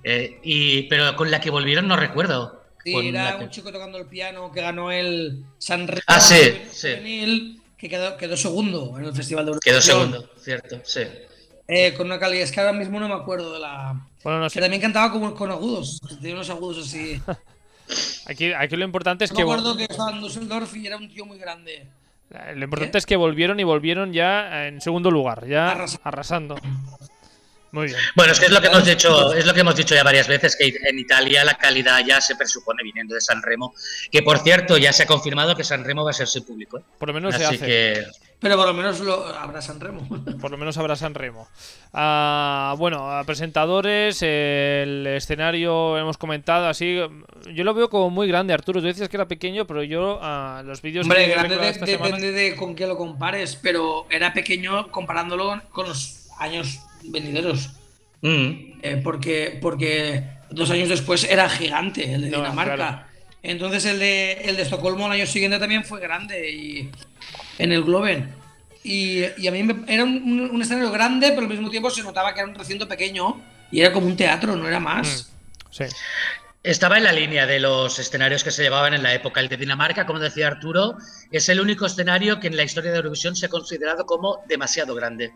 Eh, y, pero con la que volvieron no recuerdo.
Sí, era
que-
un chico tocando el piano que ganó el San Remo
Ah, sí, sí.
que quedó, quedó segundo en el Festival de
Quedó
Eurovisión.
segundo, cierto, sí.
Eh, con una calidad, es que ahora mismo no me acuerdo de la.
Bueno, no
Que también cantaba con, con agudos, tenía unos agudos así.
Aquí, aquí lo importante es
me
que
acuerdo que estaba en Düsseldorf y era un tío muy grande.
eh, lo importante es que volvieron y volvieron ya en segundo lugar, ya
Arrasa-
arrasando. Muy bien.
Bueno, es que es lo que hemos dicho, es lo que hemos dicho ya varias veces, que en Italia la calidad ya se presupone viniendo de San Remo, que por cierto ya se ha confirmado que San Remo va a ser sin público. ¿eh?
Por lo menos se
Así
hace.
que
Pero por lo menos lo, habrá San Remo.
Por lo menos habrá San Remo. Ah, bueno, presentadores, el escenario hemos comentado así. Yo lo veo como muy grande, Arturo. Tú decías que era pequeño, pero yo ah, los vídeos
Hombre,
que
grande
recordado
de-
esta
depende
semana-
de con qué lo compares, pero era pequeño comparándolo con los años venideros.
mm,
Eh, porque, porque dos años después era gigante el de
No,
Dinamarca.
claro.
Entonces el de, el de Estocolmo el año siguiente también fue grande y en el Globen. Y, y a mí me- era un, un- un escenario grande, pero al mismo tiempo se notaba que era un recinto pequeño y era como un teatro, no era más.
Sí.
Estaba en la línea de los escenarios que se llevaban en la época. El de Dinamarca, como decía Arturo, es el único escenario que en la historia de Eurovisión se ha considerado como demasiado grande.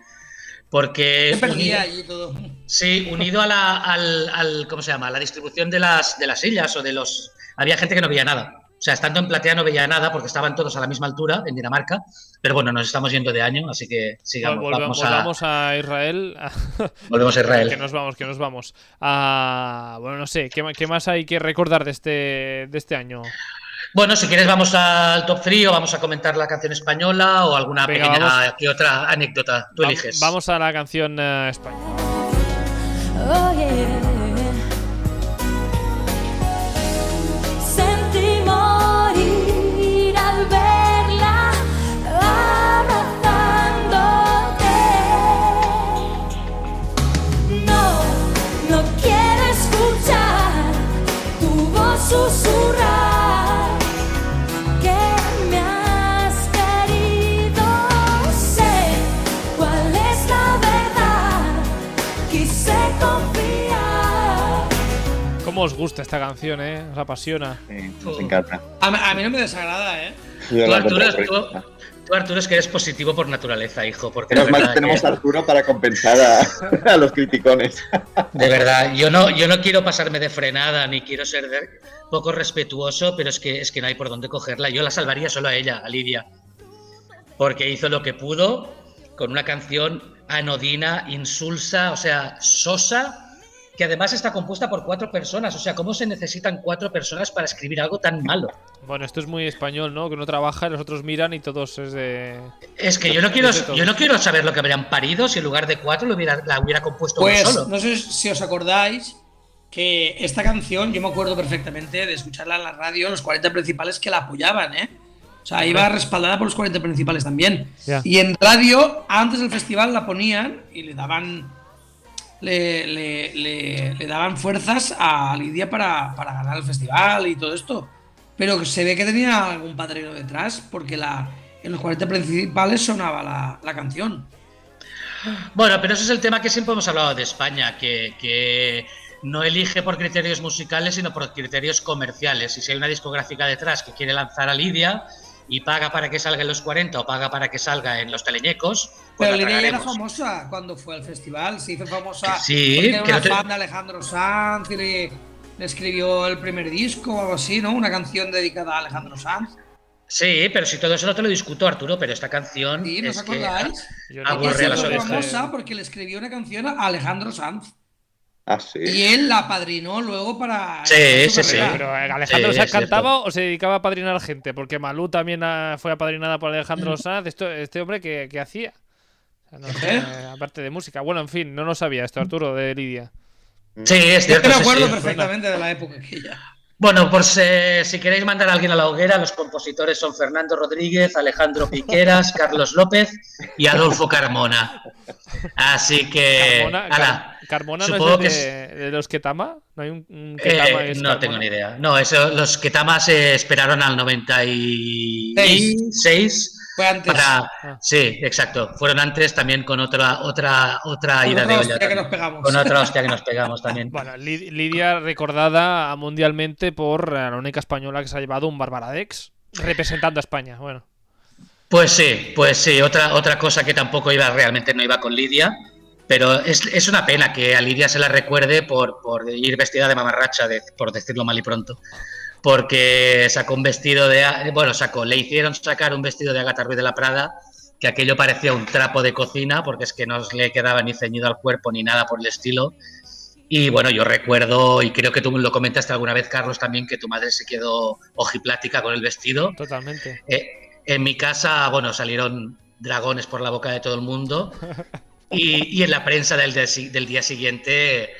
Porque unido,
allí todo.
sí, unido a la, al, al- ¿cómo se llama? A la distribución de las, de las sillas o de los... Había gente que no veía nada. O sea, estando en platea no veía nada porque estaban todos a la misma altura en Dinamarca. Pero bueno, nos estamos yendo de año, así que sigamos.
Volve-
vamos, a,
volvamos a Israel.
volvemos a Israel.
que nos vamos, que nos vamos. Ah, bueno, no sé, ¿qué, más hay que recordar de este, de este año?
Bueno, si quieres vamos al top 3 o vamos a comentar la canción española o alguna
Venga,
pequeña
vamos.
que otra anécdota. Tú
Va-
eliges.
Vamos a la canción eh, española.
Oh yeah.
Os gusta esta canción, eh? Os apasiona.
Sí, nos encanta.
A, mí- a mí no me desagrada, ¿eh?
Tú Arturo, tú-. Tú, Arturo, es que eres positivo por naturaleza, hijo. Porque
Menos mal que tenemos a Arturo para compensar a, a los criticones.
de verdad, yo no, yo no quiero pasarme de frenada ni quiero ser de- poco respetuoso, pero es que, es que no hay por dónde cogerla. Yo la salvaría solo a ella, a Lidia. Porque hizo lo que pudo con una canción anodina, insulsa, o sea, sosa, que además está compuesta por cuatro personas. O sea, ¿cómo se necesitan cuatro personas para escribir algo tan malo?
Bueno, esto es muy español, ¿no? Que uno trabaja y los otros miran y todos es de.
Es que yo no quiero, yo no quiero saber lo que habrían parido si en lugar de cuatro lo hubiera, la hubiera compuesto uno
Pues
solo.
no sé si os acordáis que esta canción, yo me acuerdo perfectamente de escucharla en la radio, los 40 principales que la apoyaban, ¿eh? O sea, iba respaldada por los 40 principales también. Y en radio, antes del festival la ponían y le daban. Le, le- daban fuerzas a Lidia para, para ganar el festival y todo esto. Pero se ve que tenía algún padrino detrás, porque la, en los 40 principales sonaba la, la canción.
Bueno, pero ese es el tema que siempre hemos hablado de España, que, que no elige por criterios musicales, sino por criterios comerciales. Y si hay una discográfica detrás que quiere lanzar a Lidia y paga para que salga en los 40 o paga para que salga en los teleñecos, pues
Pero Lidia era famosa cuando fue al festival, se hizo famosa
Que sí,
porque era
que
una
no te-
fan de Alejandro Sanz y le, le escribió el primer disco o algo así, ¿no? Una canción dedicada a Alejandro Sanz.
Sí, pero si todo eso no te lo discuto, Arturo, pero esta canción
Sí, ¿no
es que
acordáis?
No
aburre a las
hizo
orejas.
famosa porque le escribió una canción a Alejandro Sanz.
Ah, sí.
Y él la apadrinó luego para.
Sí, sí, sí.
Pero eh, Alejandro
Sí,
Sanz cantaba o se dedicaba a padrinar gente, porque Malú también ah, fue apadrinada por Alejandro Sanz. Esto, este hombre que, hacía. O sea, no sé,
¿Eh?
aparte de música. Bueno, en fin, no lo sabía esto, Arturo, de Lidia.
Sí, es
Yo
cierto.
me
sí,
acuerdo
sí.
perfectamente de la época aquella.
Bueno, pues eh, si queréis mandar a alguien a la hoguera, los compositores son Fernando Rodríguez, Alejandro Piqueras, Carlos López y Adolfo Carmona. Así que.
Carmona,
ala,
Car- Carmona no
supongo
es
que
de, de los Ketama. No hay un, un
eh,
Ketama es
no
Carmona?
tengo ni idea. No, eso, los Ketama se esperaron al 96
Fue antes.
para.
Ah.
Sí, exacto. Fueron antes también con otra otra otra
Con
ida
otra
de
hostia
olla.
que nos pegamos.
Con otra hostia que nos pegamos también.
Bueno, Lid- Lidia recordada mundialmente por la única española que se ha llevado un Barbaradex representando a España. Bueno,
Pues sí, pues sí, otra, otra cosa que tampoco iba, realmente no iba con Lidia, pero es, es una pena que a Lidia se la recuerde por, por ir vestida de mamarracha, de- por decirlo mal y pronto. Porque sacó un vestido de. Bueno, sacó, le hicieron sacar un vestido de Agatha Ruiz de la Prada, que aquello parecía un trapo de cocina, porque es que no le quedaba ni ceñido al cuerpo ni nada por el estilo. Y bueno, yo recuerdo, y creo que tú lo comentaste alguna vez, Carlos, también, que tu madre se quedó ojiplática con el vestido.
totalmente.
Eh, en mi casa, bueno, salieron dragones por la boca de todo el mundo. Y, y en la prensa del, del si- del día siguiente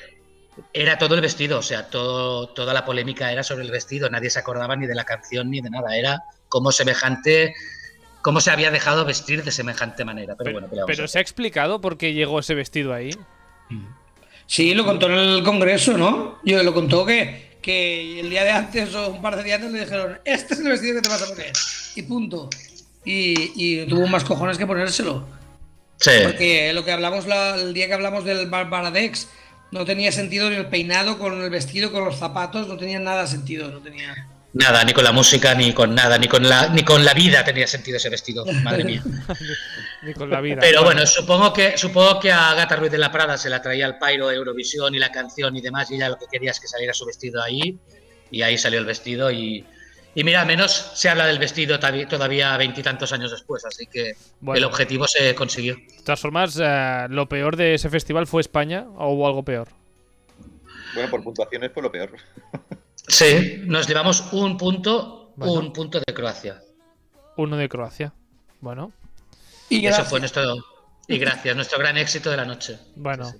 era todo el vestido, o sea, todo, toda la polémica era sobre el vestido. Nadie se acordaba ni de la canción ni de nada. Era como semejante, cómo se había dejado vestir de semejante manera. Pero,
Pero,
bueno, ¿qué le vamos a
pero
hacer?
se ha explicado por qué llegó ese vestido ahí.
Sí, lo contó en el congreso, ¿no? Yo lo contó que, que el día de antes o un par de días antes le dijeron, este es el vestido que te vas a poner. Y punto. Y, y tuvo más cojones que ponérselo.
Sí.
Porque lo que hablamos la- el día que hablamos del Barbaradex no tenía sentido ni el peinado con el vestido, con los zapatos, no tenía nada sentido, no tenía.
Nada, ni con la música, ni con nada, ni con la, ni con la vida tenía sentido ese vestido. Madre mía.
Ni con la vida.
Pero bueno, supongo que supongo que a Gata Ruiz de la Prada se la traía el Pairo Eurovisión y la canción y demás, y ella lo que quería es que saliera su vestido ahí, y ahí salió el vestido, y, y mira, menos se habla del vestido todavía veintitantos años después, así que
Bueno.
el objetivo se consiguió.
De todas formas, eh, lo peor de ese festival fue España o hubo algo peor.
Bueno, por puntuaciones fue lo peor.
Sí, nos llevamos un punto,
Bueno.
un punto de Croacia.
Uno de Croacia. Bueno,
Y
Eso fue nuestro, y gracias, nuestro gran éxito de la noche.
bueno.
Sí,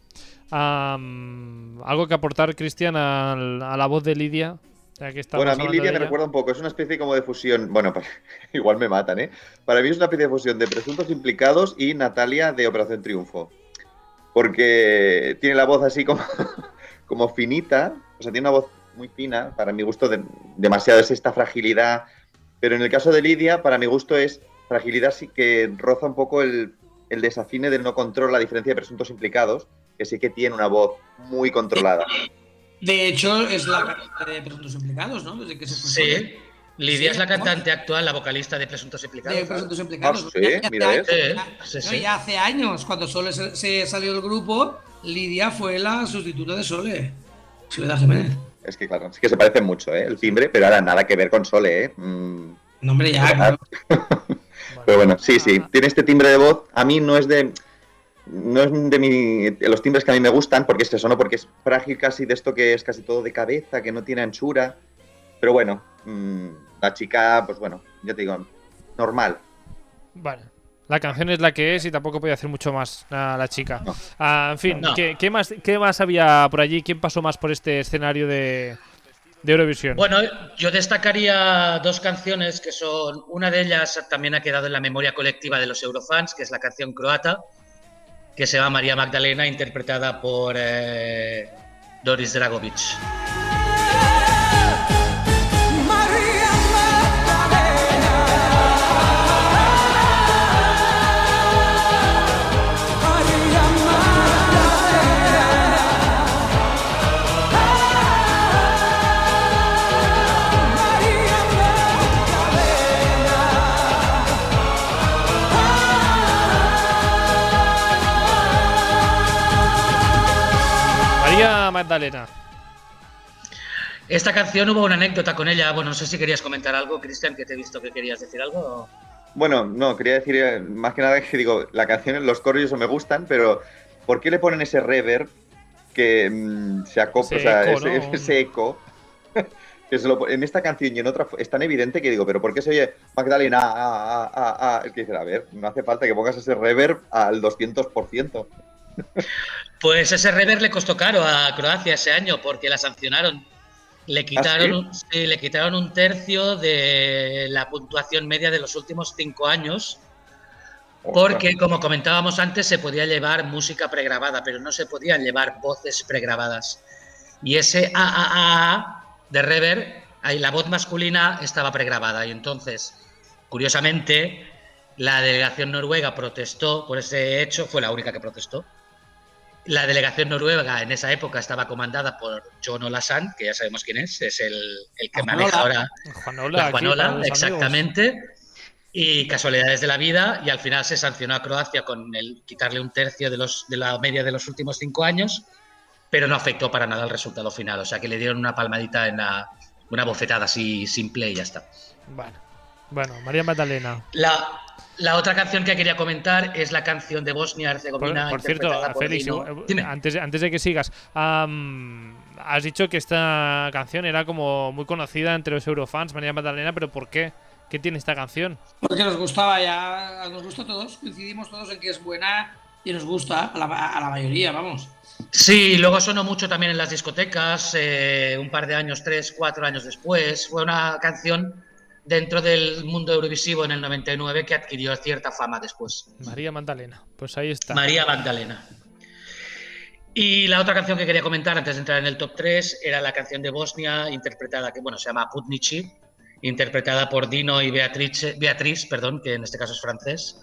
¿Algo que aportar, Cristian, a, la voz de Lidia? Ya que estamos
Bueno, a mí Lidia me recuerda un poco, es una especie como de fusión, bueno, para- igual me matan, ¿eh? Para mí es una especie de fusión de Presuntos Implicados y Natalia de Operación Triunfo. Porque tiene la voz así como, como finita, o sea, tiene una voz muy fina, para mi gusto de- demasiado es esta fragilidad, pero en el caso de Lidia, para mi gusto es fragilidad sí que roza un poco el, el desafine del no control, a diferencia de Presuntos Implicados, que sí que tiene una voz muy controlada.
De hecho, es la cantante de presuntos implicados, ¿no? Desde que se
Sí, Lidia
Sí,
es la
¿no?
cantante actual, la vocalista de Presuntos Implicados.
de presuntos implicados.
Ah, sí,
Ya- ya
mira
hace
eso.
ya-
sí,
ya hace años, cuando Sole se, se salió del grupo, Lidia fue la sustituta de Sole. Soledad Jiménez.
Es que claro, sí que se parecen mucho, ¿eh? El timbre, pero ahora nada que ver con Sole, ¿eh? Mm,
No, hombre, ya.
Pero bueno, sí, sí,
Ah,
tiene este timbre de voz. A mí no es de. No es de, mi, de los timbres que a mí me gustan, porque es eso, ¿no? Porque es frágil casi de esto que es casi todo de cabeza, que no tiene anchura. Pero bueno, mm, la chica, pues bueno, ya te digo, normal.
Vale. La canción es la que es y tampoco podía hacer mucho más a la chica.
No.
Ah, en fin,
No.
¿qué, qué más, ¿qué más había por allí? ¿Quién pasó más por este escenario de, de Eurovisión.
Bueno, yo destacaría dos canciones que son, una de ellas también ha quedado en la memoria colectiva de los Eurofans, que es la canción croata, que se llama María Magdalena, interpretada por eh, Doris Dragovic.
Magdalena.
Esta canción hubo una anécdota con ella. Bueno, no sé si querías comentar algo, Cristian, que te he visto que querías decir algo.
Bueno, no, quería decir eh, más que nada que digo, la canción, los coros y eso me gustan, pero ¿por qué le ponen ese reverb que mm, se acopla,
Ese
o sea,
eco,
ese,
¿no?
ese eco? que se lo pon- en esta canción y en otra es tan evidente que digo, pero ¿por qué se oye Magdalena? Ah, ah, ah, ah? El que dice, a ver, no hace falta que pongas ese reverb al 200%.
Pues ese rever le costó caro a Croacia ese año porque la sancionaron. Le quitaron, un- sí, le quitaron un tercio de la puntuación media de los últimos cinco años porque, como comentábamos antes, se podía llevar música pregrabada, pero no se podían llevar voces pregrabadas. Y ese AAA de rever, ahí la voz masculina estaba pregrabada. Y entonces, curiosamente, la delegación noruega protestó por ese hecho, fue la única que protestó. La delegación noruega en esa época estaba comandada por John Olasan, que ya sabemos quién es, es el, el que
Juanola.
maneja ahora
Juanola,
la Juanola, exactamente. Y casualidades de la vida, y al final se sancionó a Croacia con el quitarle un tercio de, los, de la media de los últimos cinco años, pero no afectó para nada el resultado final. O sea que le dieron una palmadita en la, una bofetada así simple y ya está.
Bueno, bueno, María Magdalena.
La, la otra canción que quería comentar es la canción de
Por,
Bosnia-Herzegovina.
por cierto,
interpretada por
Félix,
Dino.
eh,
Dime.
antes, antes de que sigas, has dicho que esta canción era como muy conocida entre los eurofans, María Magdalena, pero ¿por qué? ¿Qué tiene esta canción?
Porque nos gustaba ya, nos gusta a todos, coincidimos todos en que es buena y nos gusta a la, a la mayoría, vamos.
Sí, luego sonó mucho también en las discotecas, eh, un par de años, tres, cuatro años después. Fue una canción dentro del mundo eurovisivo en el 99 que adquirió cierta fama después.
María Magdalena. Pues ahí está.
María Magdalena. Y la otra canción que quería comentar antes de entrar en el top 3 era la canción de Bosnia, interpretada, que bueno, se llama Putnici, interpretada por Dino y Beatrice, Beatriz, perdón, que en este caso es francés.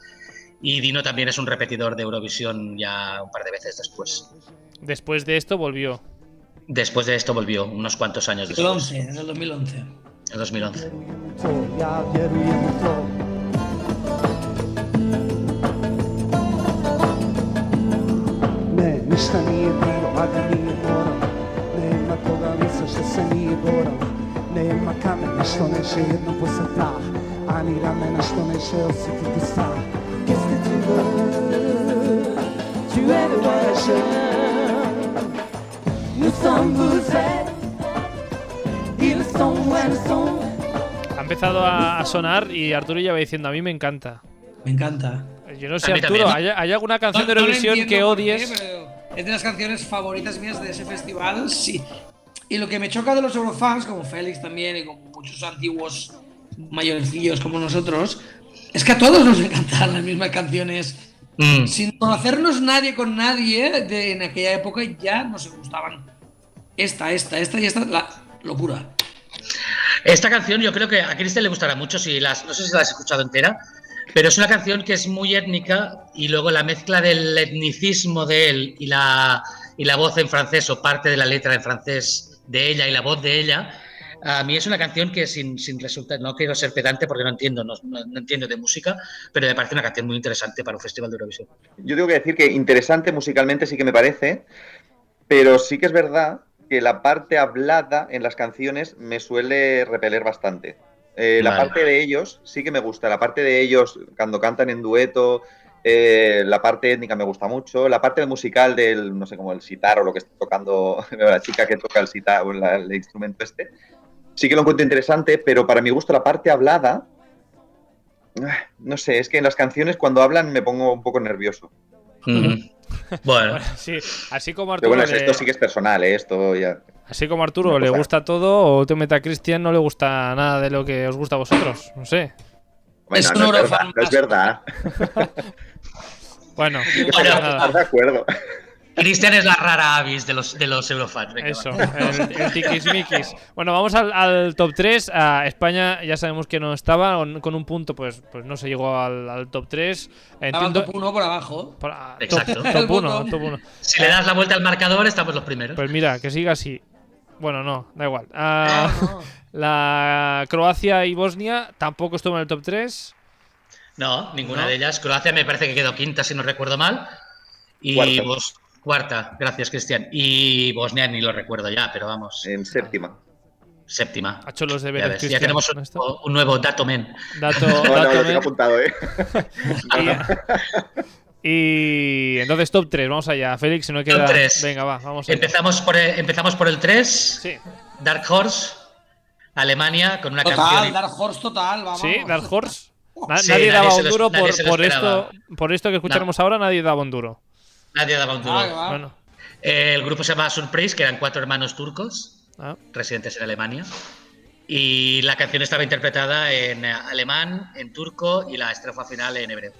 Y Dino también es un repetidor de Eurovisión ya un par de veces después.
Después de esto volvió.
Después de esto volvió, unos cuantos años después,
11, es el 2011.
A 2011. Nema kamena što neće jednom posrta Ani ramena što neće osjetiti star Qu'est-ce que tu veux Tu és o voyageur Nous sommes vous
Ha empezado a, a sonar y Arturo ya va diciendo, a mí me encanta.
Me encanta.
Yo no sé, Arturo. ¿hay, hay alguna canción de
No- no lo
Eurovisión
entiendo
que
qué,
odies?
pero es de las canciones favoritas mías de ese festival, sí. Y lo que me choca de los Eurofans, como Félix también y como muchos antiguos mayorcillos como nosotros, es que a todos nos encantan las mismas canciones.
Mm.
Sin conocernos nadie con nadie, de, en aquella época ya nos gustaban. Esta, esta, esta y esta, la locura.
Esta canción yo creo que a Cristian le gustará mucho, si no sé si la has escuchado entera, pero es una canción que es muy étnica y luego la mezcla del etnicismo de él y la, y la voz en francés o parte de la letra en francés de ella y la voz de ella, a mí es una canción que sin, sin resultar, no quiero ser pedante porque no entiendo, no- no entiendo de música, pero me parece una canción muy interesante para un festival de Eurovisión.
Yo tengo que decir que interesante musicalmente sí que me parece, pero sí que es verdad que la parte hablada en las canciones me suele repeler bastante. Eh, la parte de ellos sí que me gusta, la parte de ellos cuando cantan en dueto, eh, la parte étnica me gusta mucho, la parte musical del, no sé, como el sitar o lo que está tocando la chica que toca el sitar o la- el instrumento este, sí que lo encuentro interesante, pero para mi gusto la parte hablada, ah, no sé, es que en las canciones cuando hablan me pongo un poco nervioso.
Bueno,
Bueno, sí, así como
Pero
Arturo.
bueno,
le-
esto sí que es personal, ¿eh? esto ya.
Así como Arturo le gusta todo, o te meta a Cristian no le gusta nada de lo que os gusta a vosotros. No sé.
Bueno,
Es
no,
un
es verdad, no es verdad.
Bueno,
Bueno,
de acuerdo.
Cristian es la rara avis de los, de los Eurofans. venga,
eso,
va.
el, el tiquismiquis. Bueno, vamos al, al top 3. A España ya sabemos que no estaba, con, un punto pues, pues no se llegó al, al top 3.
Estaba
Entiendo,
top 1 por abajo.
por- ah,
Exacto.
Top,
El
top 1,
botón.
top 1.
Si le das la vuelta al marcador, estamos los primeros.
Pues mira, que siga así. Bueno, no, da igual. Ah,
No, no.
La Croacia y Bosnia tampoco estuvo en el top 3.
No, ninguna
¿No?
de ellas. Croacia me parece que quedó quinta, si no recuerdo mal. Y. Bos- cuarta, gracias, Cristian. Y Bosnia ni lo recuerdo ya, pero vamos,
En séptima.
séptima.
Ha hecho los
Ya,
deberes.
ves, ya tenemos un, nuevo dato men.
Dato,
No, no,
dato
lo tengo apuntado, ¿eh?
Y, y entonces top 3, vamos allá. Félix, si no queda.
tres.
Venga, va, vamos allá.
Empezamos por el, empezamos por el 3,
Sí,
Dark Horse, Alemania, con una
Total,
canción.
Dark Horse total, vamos.
sí, Dark Horse. Na-
Sí,
nadie
nadie
daba un duro por, esto, por esto que escucharemos ahora, nadie daba un duro.
Nadie daba un duro.
Ah.
Bueno,
Eh, el grupo se llama Surprise, que eran cuatro hermanos turcos,
ah,
residentes en Alemania. Y la canción estaba interpretada en alemán, en turco y la estrofa final en hebreo.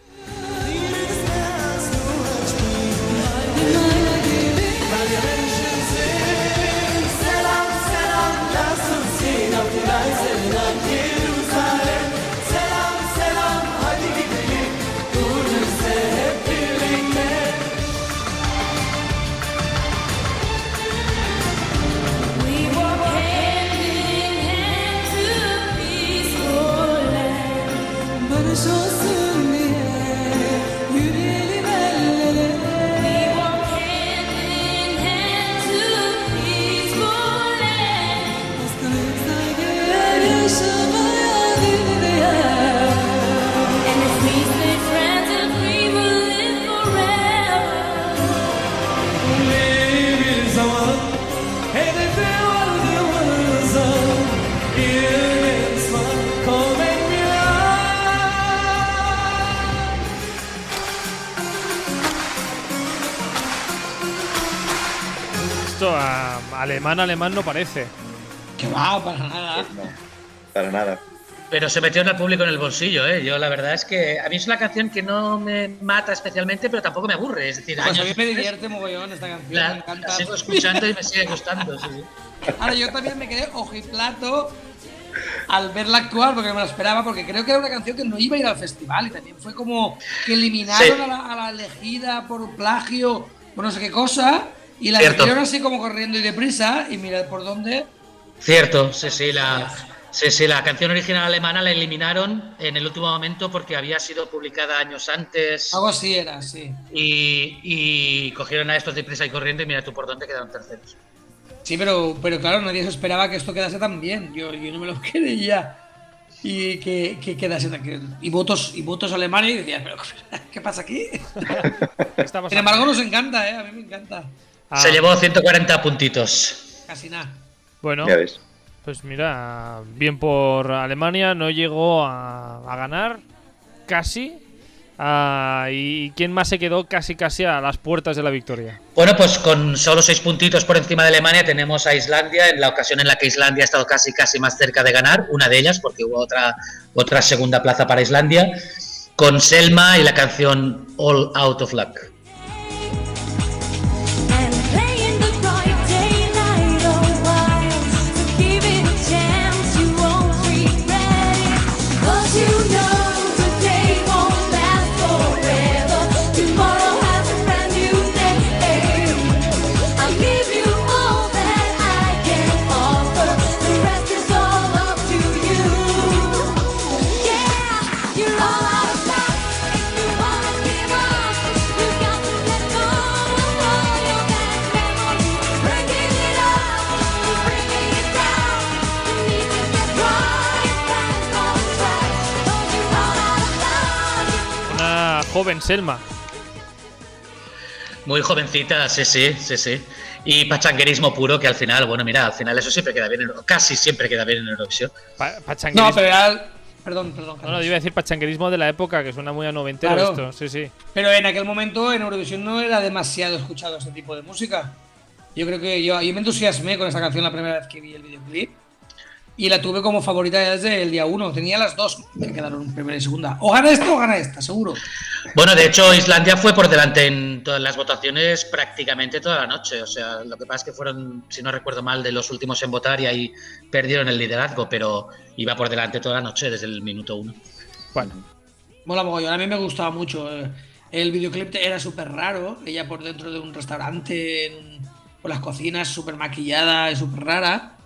Alemán, alemán no parece.
Que va, para nada.
No, para nada.
Pero se metió en el público en el bolsillo, ¿eh? Yo la verdad es que a mí es una canción que no me mata especialmente, pero tampoco me aburre. Es decir,
Pues a
años
mí me
después,
divierte mogollón esta canción,
la,
me
la
encanta.
sigo escuchando y me sigue gustando. sí, sí.
Ahora yo también me quedé ojiplato al verla actuar porque no me lo esperaba, porque creo que era una canción que no iba a ir al festival y también fue como que eliminaron
Sí.
a, la, a la elegida por plagio, por no sé qué cosa, y la
Cierto.
eligieron así como corriendo y deprisa, y mirad por dónde.
Cierto, sí, sí, la, sí, sí, la canción original alemana la eliminaron en el último momento porque había sido publicada años antes
Algo así era, sí.
y, y cogieron a estos de prisa y corriendo y mira tú por dónde quedaron terceros.
Sí, pero, pero claro, nadie se esperaba que esto quedase tan bien. Yo, yo no me lo creía. Y que, que quedase tan Y votos, y votos alemanes y decías, pero ¿qué pasa aquí? Sin embargo, nos encanta, ¿eh? A mí me encanta.
Ah,
Se llevó 140 puntitos.
Casi nada.
Bueno,
Ya ves.
pues mira, bien por Alemania, no llegó a, a ganar, casi. Ah, ¿Y quién más se quedó casi casi a las puertas de la victoria?
Bueno, pues con solo seis puntitos por encima de Alemania tenemos a Islandia, en la ocasión en la que Islandia ha estado casi casi más cerca de ganar, una de ellas, porque hubo otra, otra segunda plaza para Islandia, con Selma y la canción All Out of Luck.
Joven Selma.
Muy jovencita, sí, sí, sí, sí. Y pachanguerismo puro que al final, bueno, mira, al final eso siempre queda bien, en- casi siempre queda bien en Eurovisión.
Pa- pachanguerismo.
No, pero era. Perdón, perdón.
No, no, iba a decir pachanguerismo de la época, que suena muy a noventero
Claro.
esto. Sí, sí.
Pero en aquel momento en Eurovisión no era demasiado escuchado este tipo de música. Yo creo que yo, yo me entusiasmé con esta canción la primera vez que vi el videoclip. Y la tuve como favorita desde el día uno. Tenía las dos que quedaron primera y segunda. O gana esta o gana esta, seguro.
Bueno, de hecho, Islandia fue por delante en todas las votaciones prácticamente toda la noche. O sea, lo que pasa es que fueron, si no recuerdo mal, de los últimos en votar y ahí perdieron el liderazgo, pero iba por delante toda la noche desde el minuto uno.
Bueno,
Mola mogollón. A mí me gustaba mucho. eh. El videoclip era súper raro. Ella por dentro de un restaurante, con las cocinas súper maquillada y súper rara.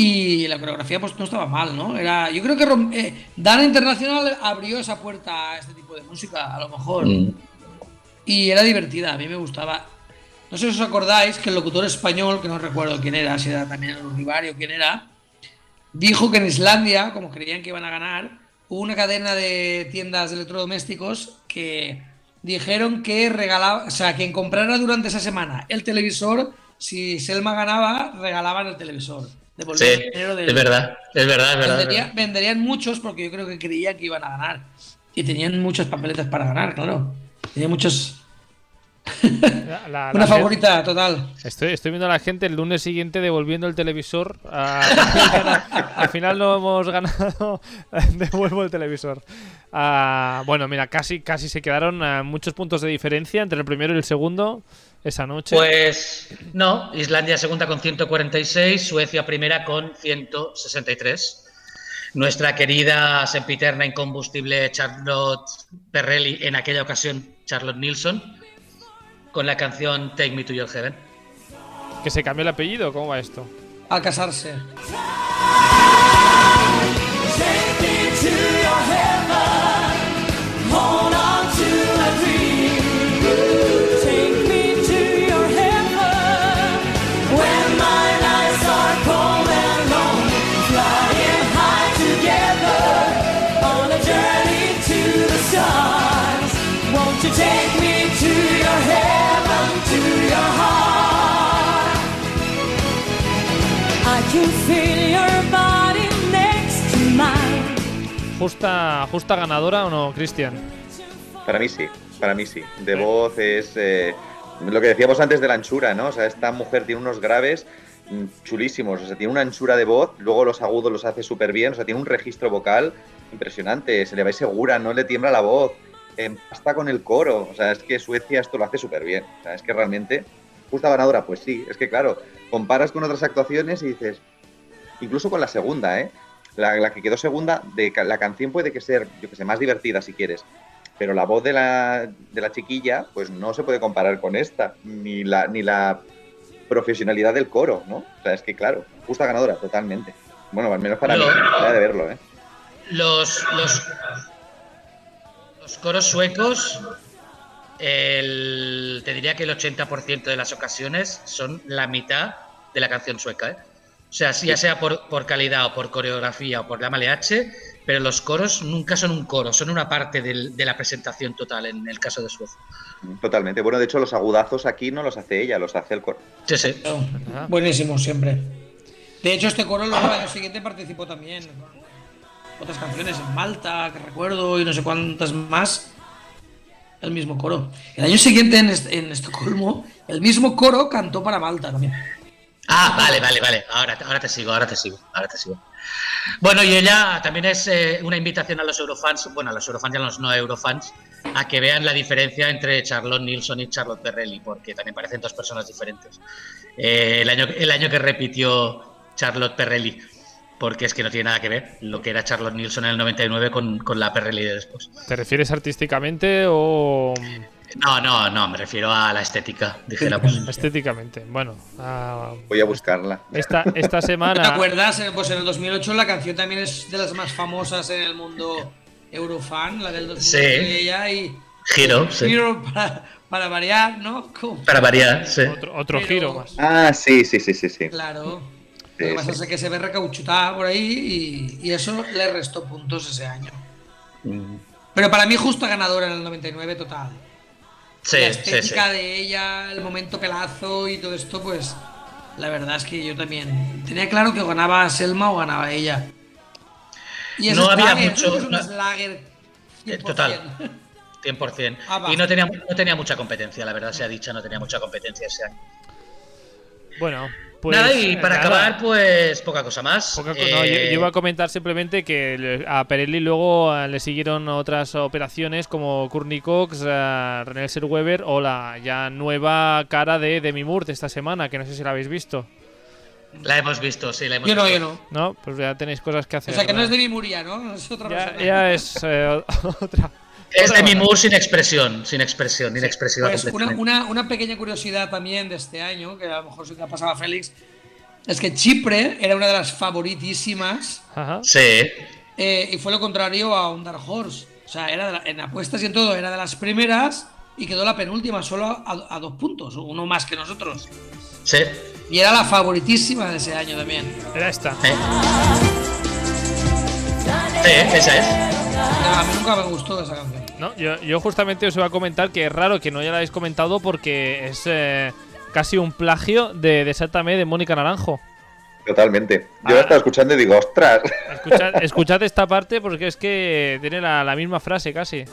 Y la coreografía pues no estaba mal, ¿no? Era, yo creo que eh, Dana Internacional abrió esa puerta a este tipo de música, a lo mejor.
Mm.
Y era divertida, a mí me gustaba. No sé si os acordáis que el locutor español, que no recuerdo quién era, si era también el Urribario, quién era, dijo que en Islandia, como creían que iban a ganar, hubo una cadena de tiendas de electrodomésticos que dijeron que regalaba, o sea, quien comprara durante esa semana el televisor, si Selma ganaba, regalaban el televisor.
Sí,
Devolvían el dinero del-
es verdad, es verdad, es verdad. es
Vendería-
verdad.
venderían muchos porque yo creo que creían que iban a ganar. Y tenían muchas papeletas para ganar, claro. Tenían muchos.
la- la-
Una
la
favorita total.
Estoy, estoy viendo a la gente el lunes siguiente devolviendo el televisor. Ah, al final no hemos ganado. Devuelvo el televisor. Ah, bueno, mira, casi, casi se quedaron ah, muchos puntos de diferencia entre el primero y el segundo esa noche.
Pues no, Islandia segunda con 146, Suecia primera con 163. Nuestra querida sempiterna incombustible Charlotte Perrelli, en aquella ocasión Charlotte Nilsson, con la canción Take Me to Your Heaven.
Que se cambió el apellido, ¿cómo va esto?
Al casarse.
Take me to your heaven.
¿Justa, justa ganadora o no, Cristian?
Para mí sí, para mí sí. De voz es eh, lo que decíamos antes de la anchura, ¿no? O sea, esta mujer tiene unos graves mm, chulísimos, o sea, tiene una anchura de voz, luego los agudos los hace súper bien, o sea, tiene un registro vocal impresionante, se le ve segura, no le tiembla la voz, empasta con el coro, o sea, es que Suecia esto lo hace súper bien, o sea, es que realmente, justa ganadora, pues sí, es que claro, comparas con otras actuaciones y dices, incluso con la segunda, ¿eh? La, la que quedó segunda, de, la canción puede que ser, yo que sé, más divertida si quieres, pero la voz de la, de la chiquilla, pues no se puede comparar con esta, ni la, ni la profesionalidad del coro, ¿no? O sea, es que claro, justa ganadora, totalmente. Bueno, al menos para mí, de verlo, ¿eh?
Los, los, los coros suecos, el- te diría que el 80% de las ocasiones son la mitad de la canción sueca. ¿eh? O sea, ya sea por, por calidad o por coreografía o por la H, pero los coros nunca son un coro, son una parte del- de la presentación total en el caso de Suecia.
Totalmente. Bueno, de hecho, los agudazos aquí no los hace ella, los hace el coro.
Sí, sí.
Buenísimo, siempre. De hecho, este coro luego el año siguiente participó también otras canciones en Malta, que recuerdo, y no sé cuántas más. El mismo coro. El año siguiente en, en Estocolmo, el mismo coro cantó para Malta también.
Ah, vale, vale, vale. Ahora, ahora te sigo, ahora te sigo, ahora te sigo. Bueno, y ella también es eh, una invitación a los eurofans, bueno, a los eurofans y a los no eurofans, a que vean la diferencia entre Charlotte Nilsson y Charlotte Perrelli, porque también parecen dos personas diferentes. Eh, el, año, el año que repitió Charlotte Perrelli, porque es que no tiene nada que ver lo que era Charlotte Nilsson en el 99 con, con la Perrelli de después.
¿Te refieres artísticamente o
No, no, no, me refiero a la estética, dijéramos.
estéticamente? Bueno, ah,
Voy a buscarla.
esta, esta
¿Te
semana.
acuerdas? Eh, Pues en el 2008 la canción también es de las más famosas en el mundo Eurofan, la del 2008
Sí.
de ella y
Giro, sí.
Giro para, para variar, ¿no?
Para variar, sí.
Otro, otro
Pero-
giro más.
Ah, sí, sí, sí, sí, sí.
Claro.
Sí,
Lo que pasa
sí.
es que se ve recauchutada por ahí y, y eso le restó puntos ese año.
Mm.
Pero para mí justa ganadora en el 99 total.
Sí,
la
sí,
estética
sí.
de ella, el momento pelazo y todo esto, pues la verdad es que yo también tenía claro que ganaba Selma o ganaba ella. Y
No había mucho-
Es un
no-
Slager.
Eh,
100%.
total. 100%.
Ah,
y no tenía, no tenía mucha competencia, la verdad sea dicha, no tenía mucha competencia ese año.
Bueno, pues.
nada, y para
nada.
acabar, pues poca cosa más.
Poca co-
Eh,
no, yo, yo iba a comentar simplemente que a Perelli luego eh, le siguieron otras operaciones como Courtney Cox, eh, René Zellweger o la ya nueva cara de Demi Moore de esta semana, que no sé si la habéis visto.
La hemos visto, sí, la hemos
Yo no,
visto.
yo no.
¿No? Pues ya tenéis cosas que hacer.
O sea que no es
¿verdad?
de mi Muria, ¿no? Es otra
ya,
persona.
ya es eh, otra.
Es de. Moore sin expresión, sin expresión, inexpresiva
Pues una,
completamente.
una, una pequeña curiosidad también de este año, que a lo mejor se te ha pasado a Félix, es que Chipre era una de las favoritísimas
Ajá.
Sí,
eh, y fue lo contrario a un Dark Horse. O sea, era de la- en apuestas y en todo, era de las primeras y quedó la penúltima, solo a, a dos puntos, uno más que nosotros.
sí.
Y era la favoritísima de ese año también.
Era esta.
eh. Sí, esa es.
A mí nunca me gustó esa canción.
No, yo, yo justamente os iba a comentar que es raro que no ya la habéis comentado porque es eh, casi un plagio de Desátame de Mónica Naranjo.
Totalmente. Yo
Ah.
la estaba escuchando y digo, ostras.
Escuchad, escuchad esta parte porque es que tiene la, la misma frase casi.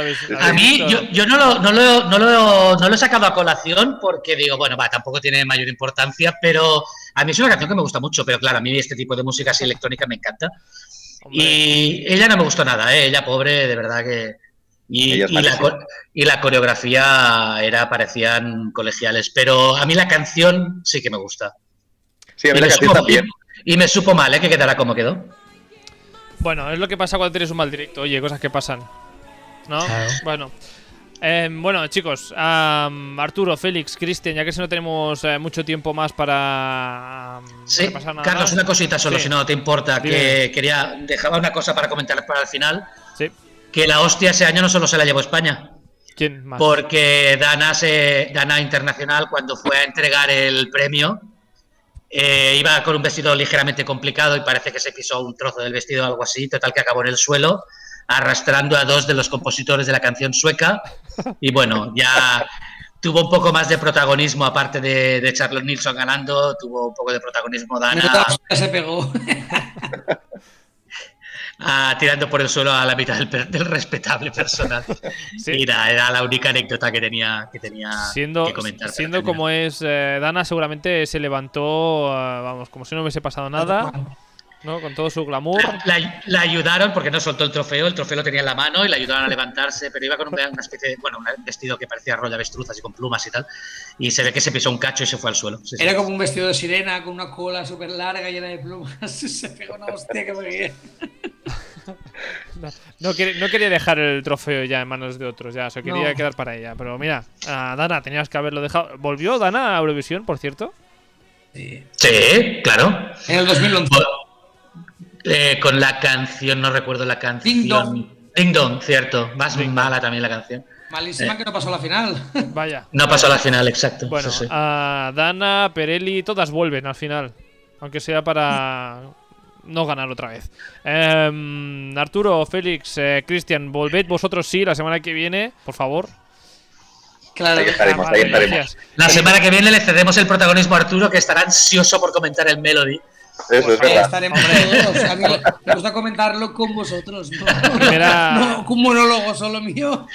Habéis,
A mí,
visto?
yo, yo no, lo, no, lo, no, lo, no lo he sacado a colación porque digo, bueno, va, tampoco tiene mayor importancia, pero a mí es una canción que me gusta mucho, pero claro, a mí este tipo de música así electrónica me encanta.
Hombre,
Y ella no me gustó nada, ¿eh? ella pobre, de verdad que... Y, la, y la coreografía era, parecían colegiales, pero a mí la canción sí que me gusta.
Sí, a mí
Y
la
me
canción
supo-
también.
Y, y me supo mal, ¿eh? Que quedará como quedó.
Bueno, es lo que pasa cuando tienes un mal directo. Oye, cosas que pasan. ¿No?
Claro.
Bueno. Eh, bueno, chicos, am, Arturo, Félix, Cristian, ya que si no tenemos eh, mucho tiempo más para
Sí,
nada
Carlos,
más.
una cosita solo,
Sí.
si no te importa,
Dime.
que quería, dejaba una cosa para comentar para el final,
Sí.
que la hostia ese año no solo se la llevó España,
¿Quién más?
porque Dana, se, Dana Internacional, cuando fue a entregar el premio, eh, iba con un vestido ligeramente complicado y parece que se pisó un trozo del vestido o algo así, total que acabó en el suelo, arrastrando a dos de los compositores de la canción sueca, y bueno, ya tuvo un poco más de protagonismo, aparte de, de Charlotte Nilsson ganando, tuvo un poco de protagonismo Dana.
Se pegó.
ah, tirando por el suelo a la mitad del, del respetable personal.
Sí.
Y era, era la única anécdota que tenía que, tenía
Siendo,
que comentar.
siendo como es eh, Dana, seguramente se levantó, eh, vamos, como si no hubiese pasado nada, ¿no? Con todo su glamour.
La, la ayudaron porque no soltó el trofeo, el trofeo lo tenía en la mano y la ayudaron a levantarse, pero iba con un- una especie de, bueno, un vestido que parecía rollo de avestruz, así con plumas y tal, y se ve que se pisó un cacho y se fue al suelo. Sí, sí.
Era como un vestido de sirena con una cola súper larga llena de plumas. Se pegó una hostia que me.
No, no quería, no quería dejar el trofeo ya en manos de otros, ya se quería
No.
quedar para ella. Pero mira, a Dana tenías que haberlo dejado. ¿Volvió Dana a Eurovisión, por cierto?
Sí.
Sí, claro.
En el 2011.
Eh, con la canción, no recuerdo la canción.
Ding Dong.
Ding Dong, cierto. Más mala también la canción.
Malísima
Eh.
que no pasó a la final.
Vaya.
No pasó a la final, exacto.
Bueno,
sí, sí.
a Dana, Perelli, todas vuelven al final. Aunque sea para no ganar otra vez. Em, Arturo, Félix, eh, Cristian, volved vosotros sí la semana que viene, por favor.
Claro.
Ahí estaremos,
Ah,
ahí
vale,
estaremos.
gracias.
La semana que viene le cedemos el protagonismo a Arturo, que estará ansioso por comentar el Melody.
Eso es
Ahí
verdad.
estaremos todos. A mí me gusta comentarlo con vosotros. No,
Primera-
no con un monólogo solo mío.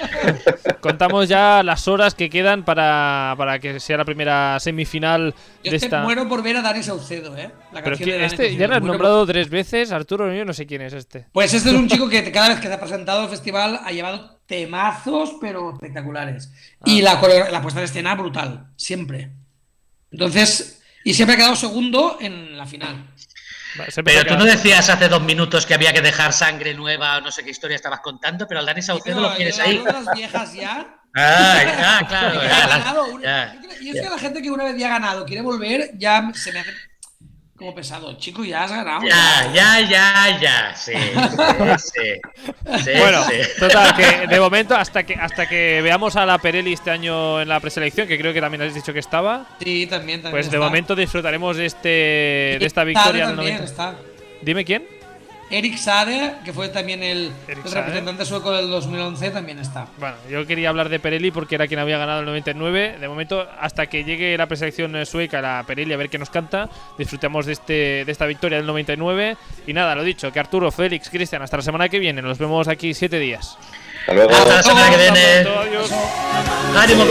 Contamos ya las horas que quedan para, para que sea la primera semifinal
Yo
de
es
esta.
muero por ver a Dani Saucedo, ¿eh? La
Pero
canción
que
de Dani
este
Saucedo.
ya lo has nombrado tres veces, Arturo, yo no sé quién es este.
Pues este es un chico que cada vez que se ha presentado al festival ha llevado temazos, pero espectaculares.
Ah.
Y la, la puesta en escena brutal, siempre. Entonces, y siempre ha quedado segundo en la final.
Se
Pero tú no decías hace dos minutos que había que dejar sangre nueva o no sé qué historia estabas contando, pero al Dani Saucedo
Pero
lo quieres
yo
ahí.
las viejas ya.
Ah, ah, claro. ya, ya.
creo- Y es que la gente que una vez ya ha ganado quiere volver, ya se me hace como pesado. Chico, ya has ganado.
Ya, ya, ya, ya. Sí, sí, sí. Sí,
Bueno,
sí.
total, que de momento, hasta que hasta que veamos a la Perelli este año en la preselección, que creo que también has dicho que estaba,
Sí, también, también.
pues de
está.
momento disfrutaremos de, este, de esta victoria del
también
90.
está.
Dime quién.
Eric Sade, que fue también el, representante sueco del 2011, también está.
Bueno, yo quería hablar de Perelli porque era quien había ganado el 99. De momento, hasta que llegue la preselección sueca, la Perelli, a ver qué nos canta, disfrutemos de, este, de esta victoria del 99. Y nada, lo dicho, que Arturo, Félix, Cristian, hasta la semana que viene. Nos vemos aquí siete días.
Hasta luego.
Hasta la semana que viene.
Hasta pronto, adiós.
¡Ánimo,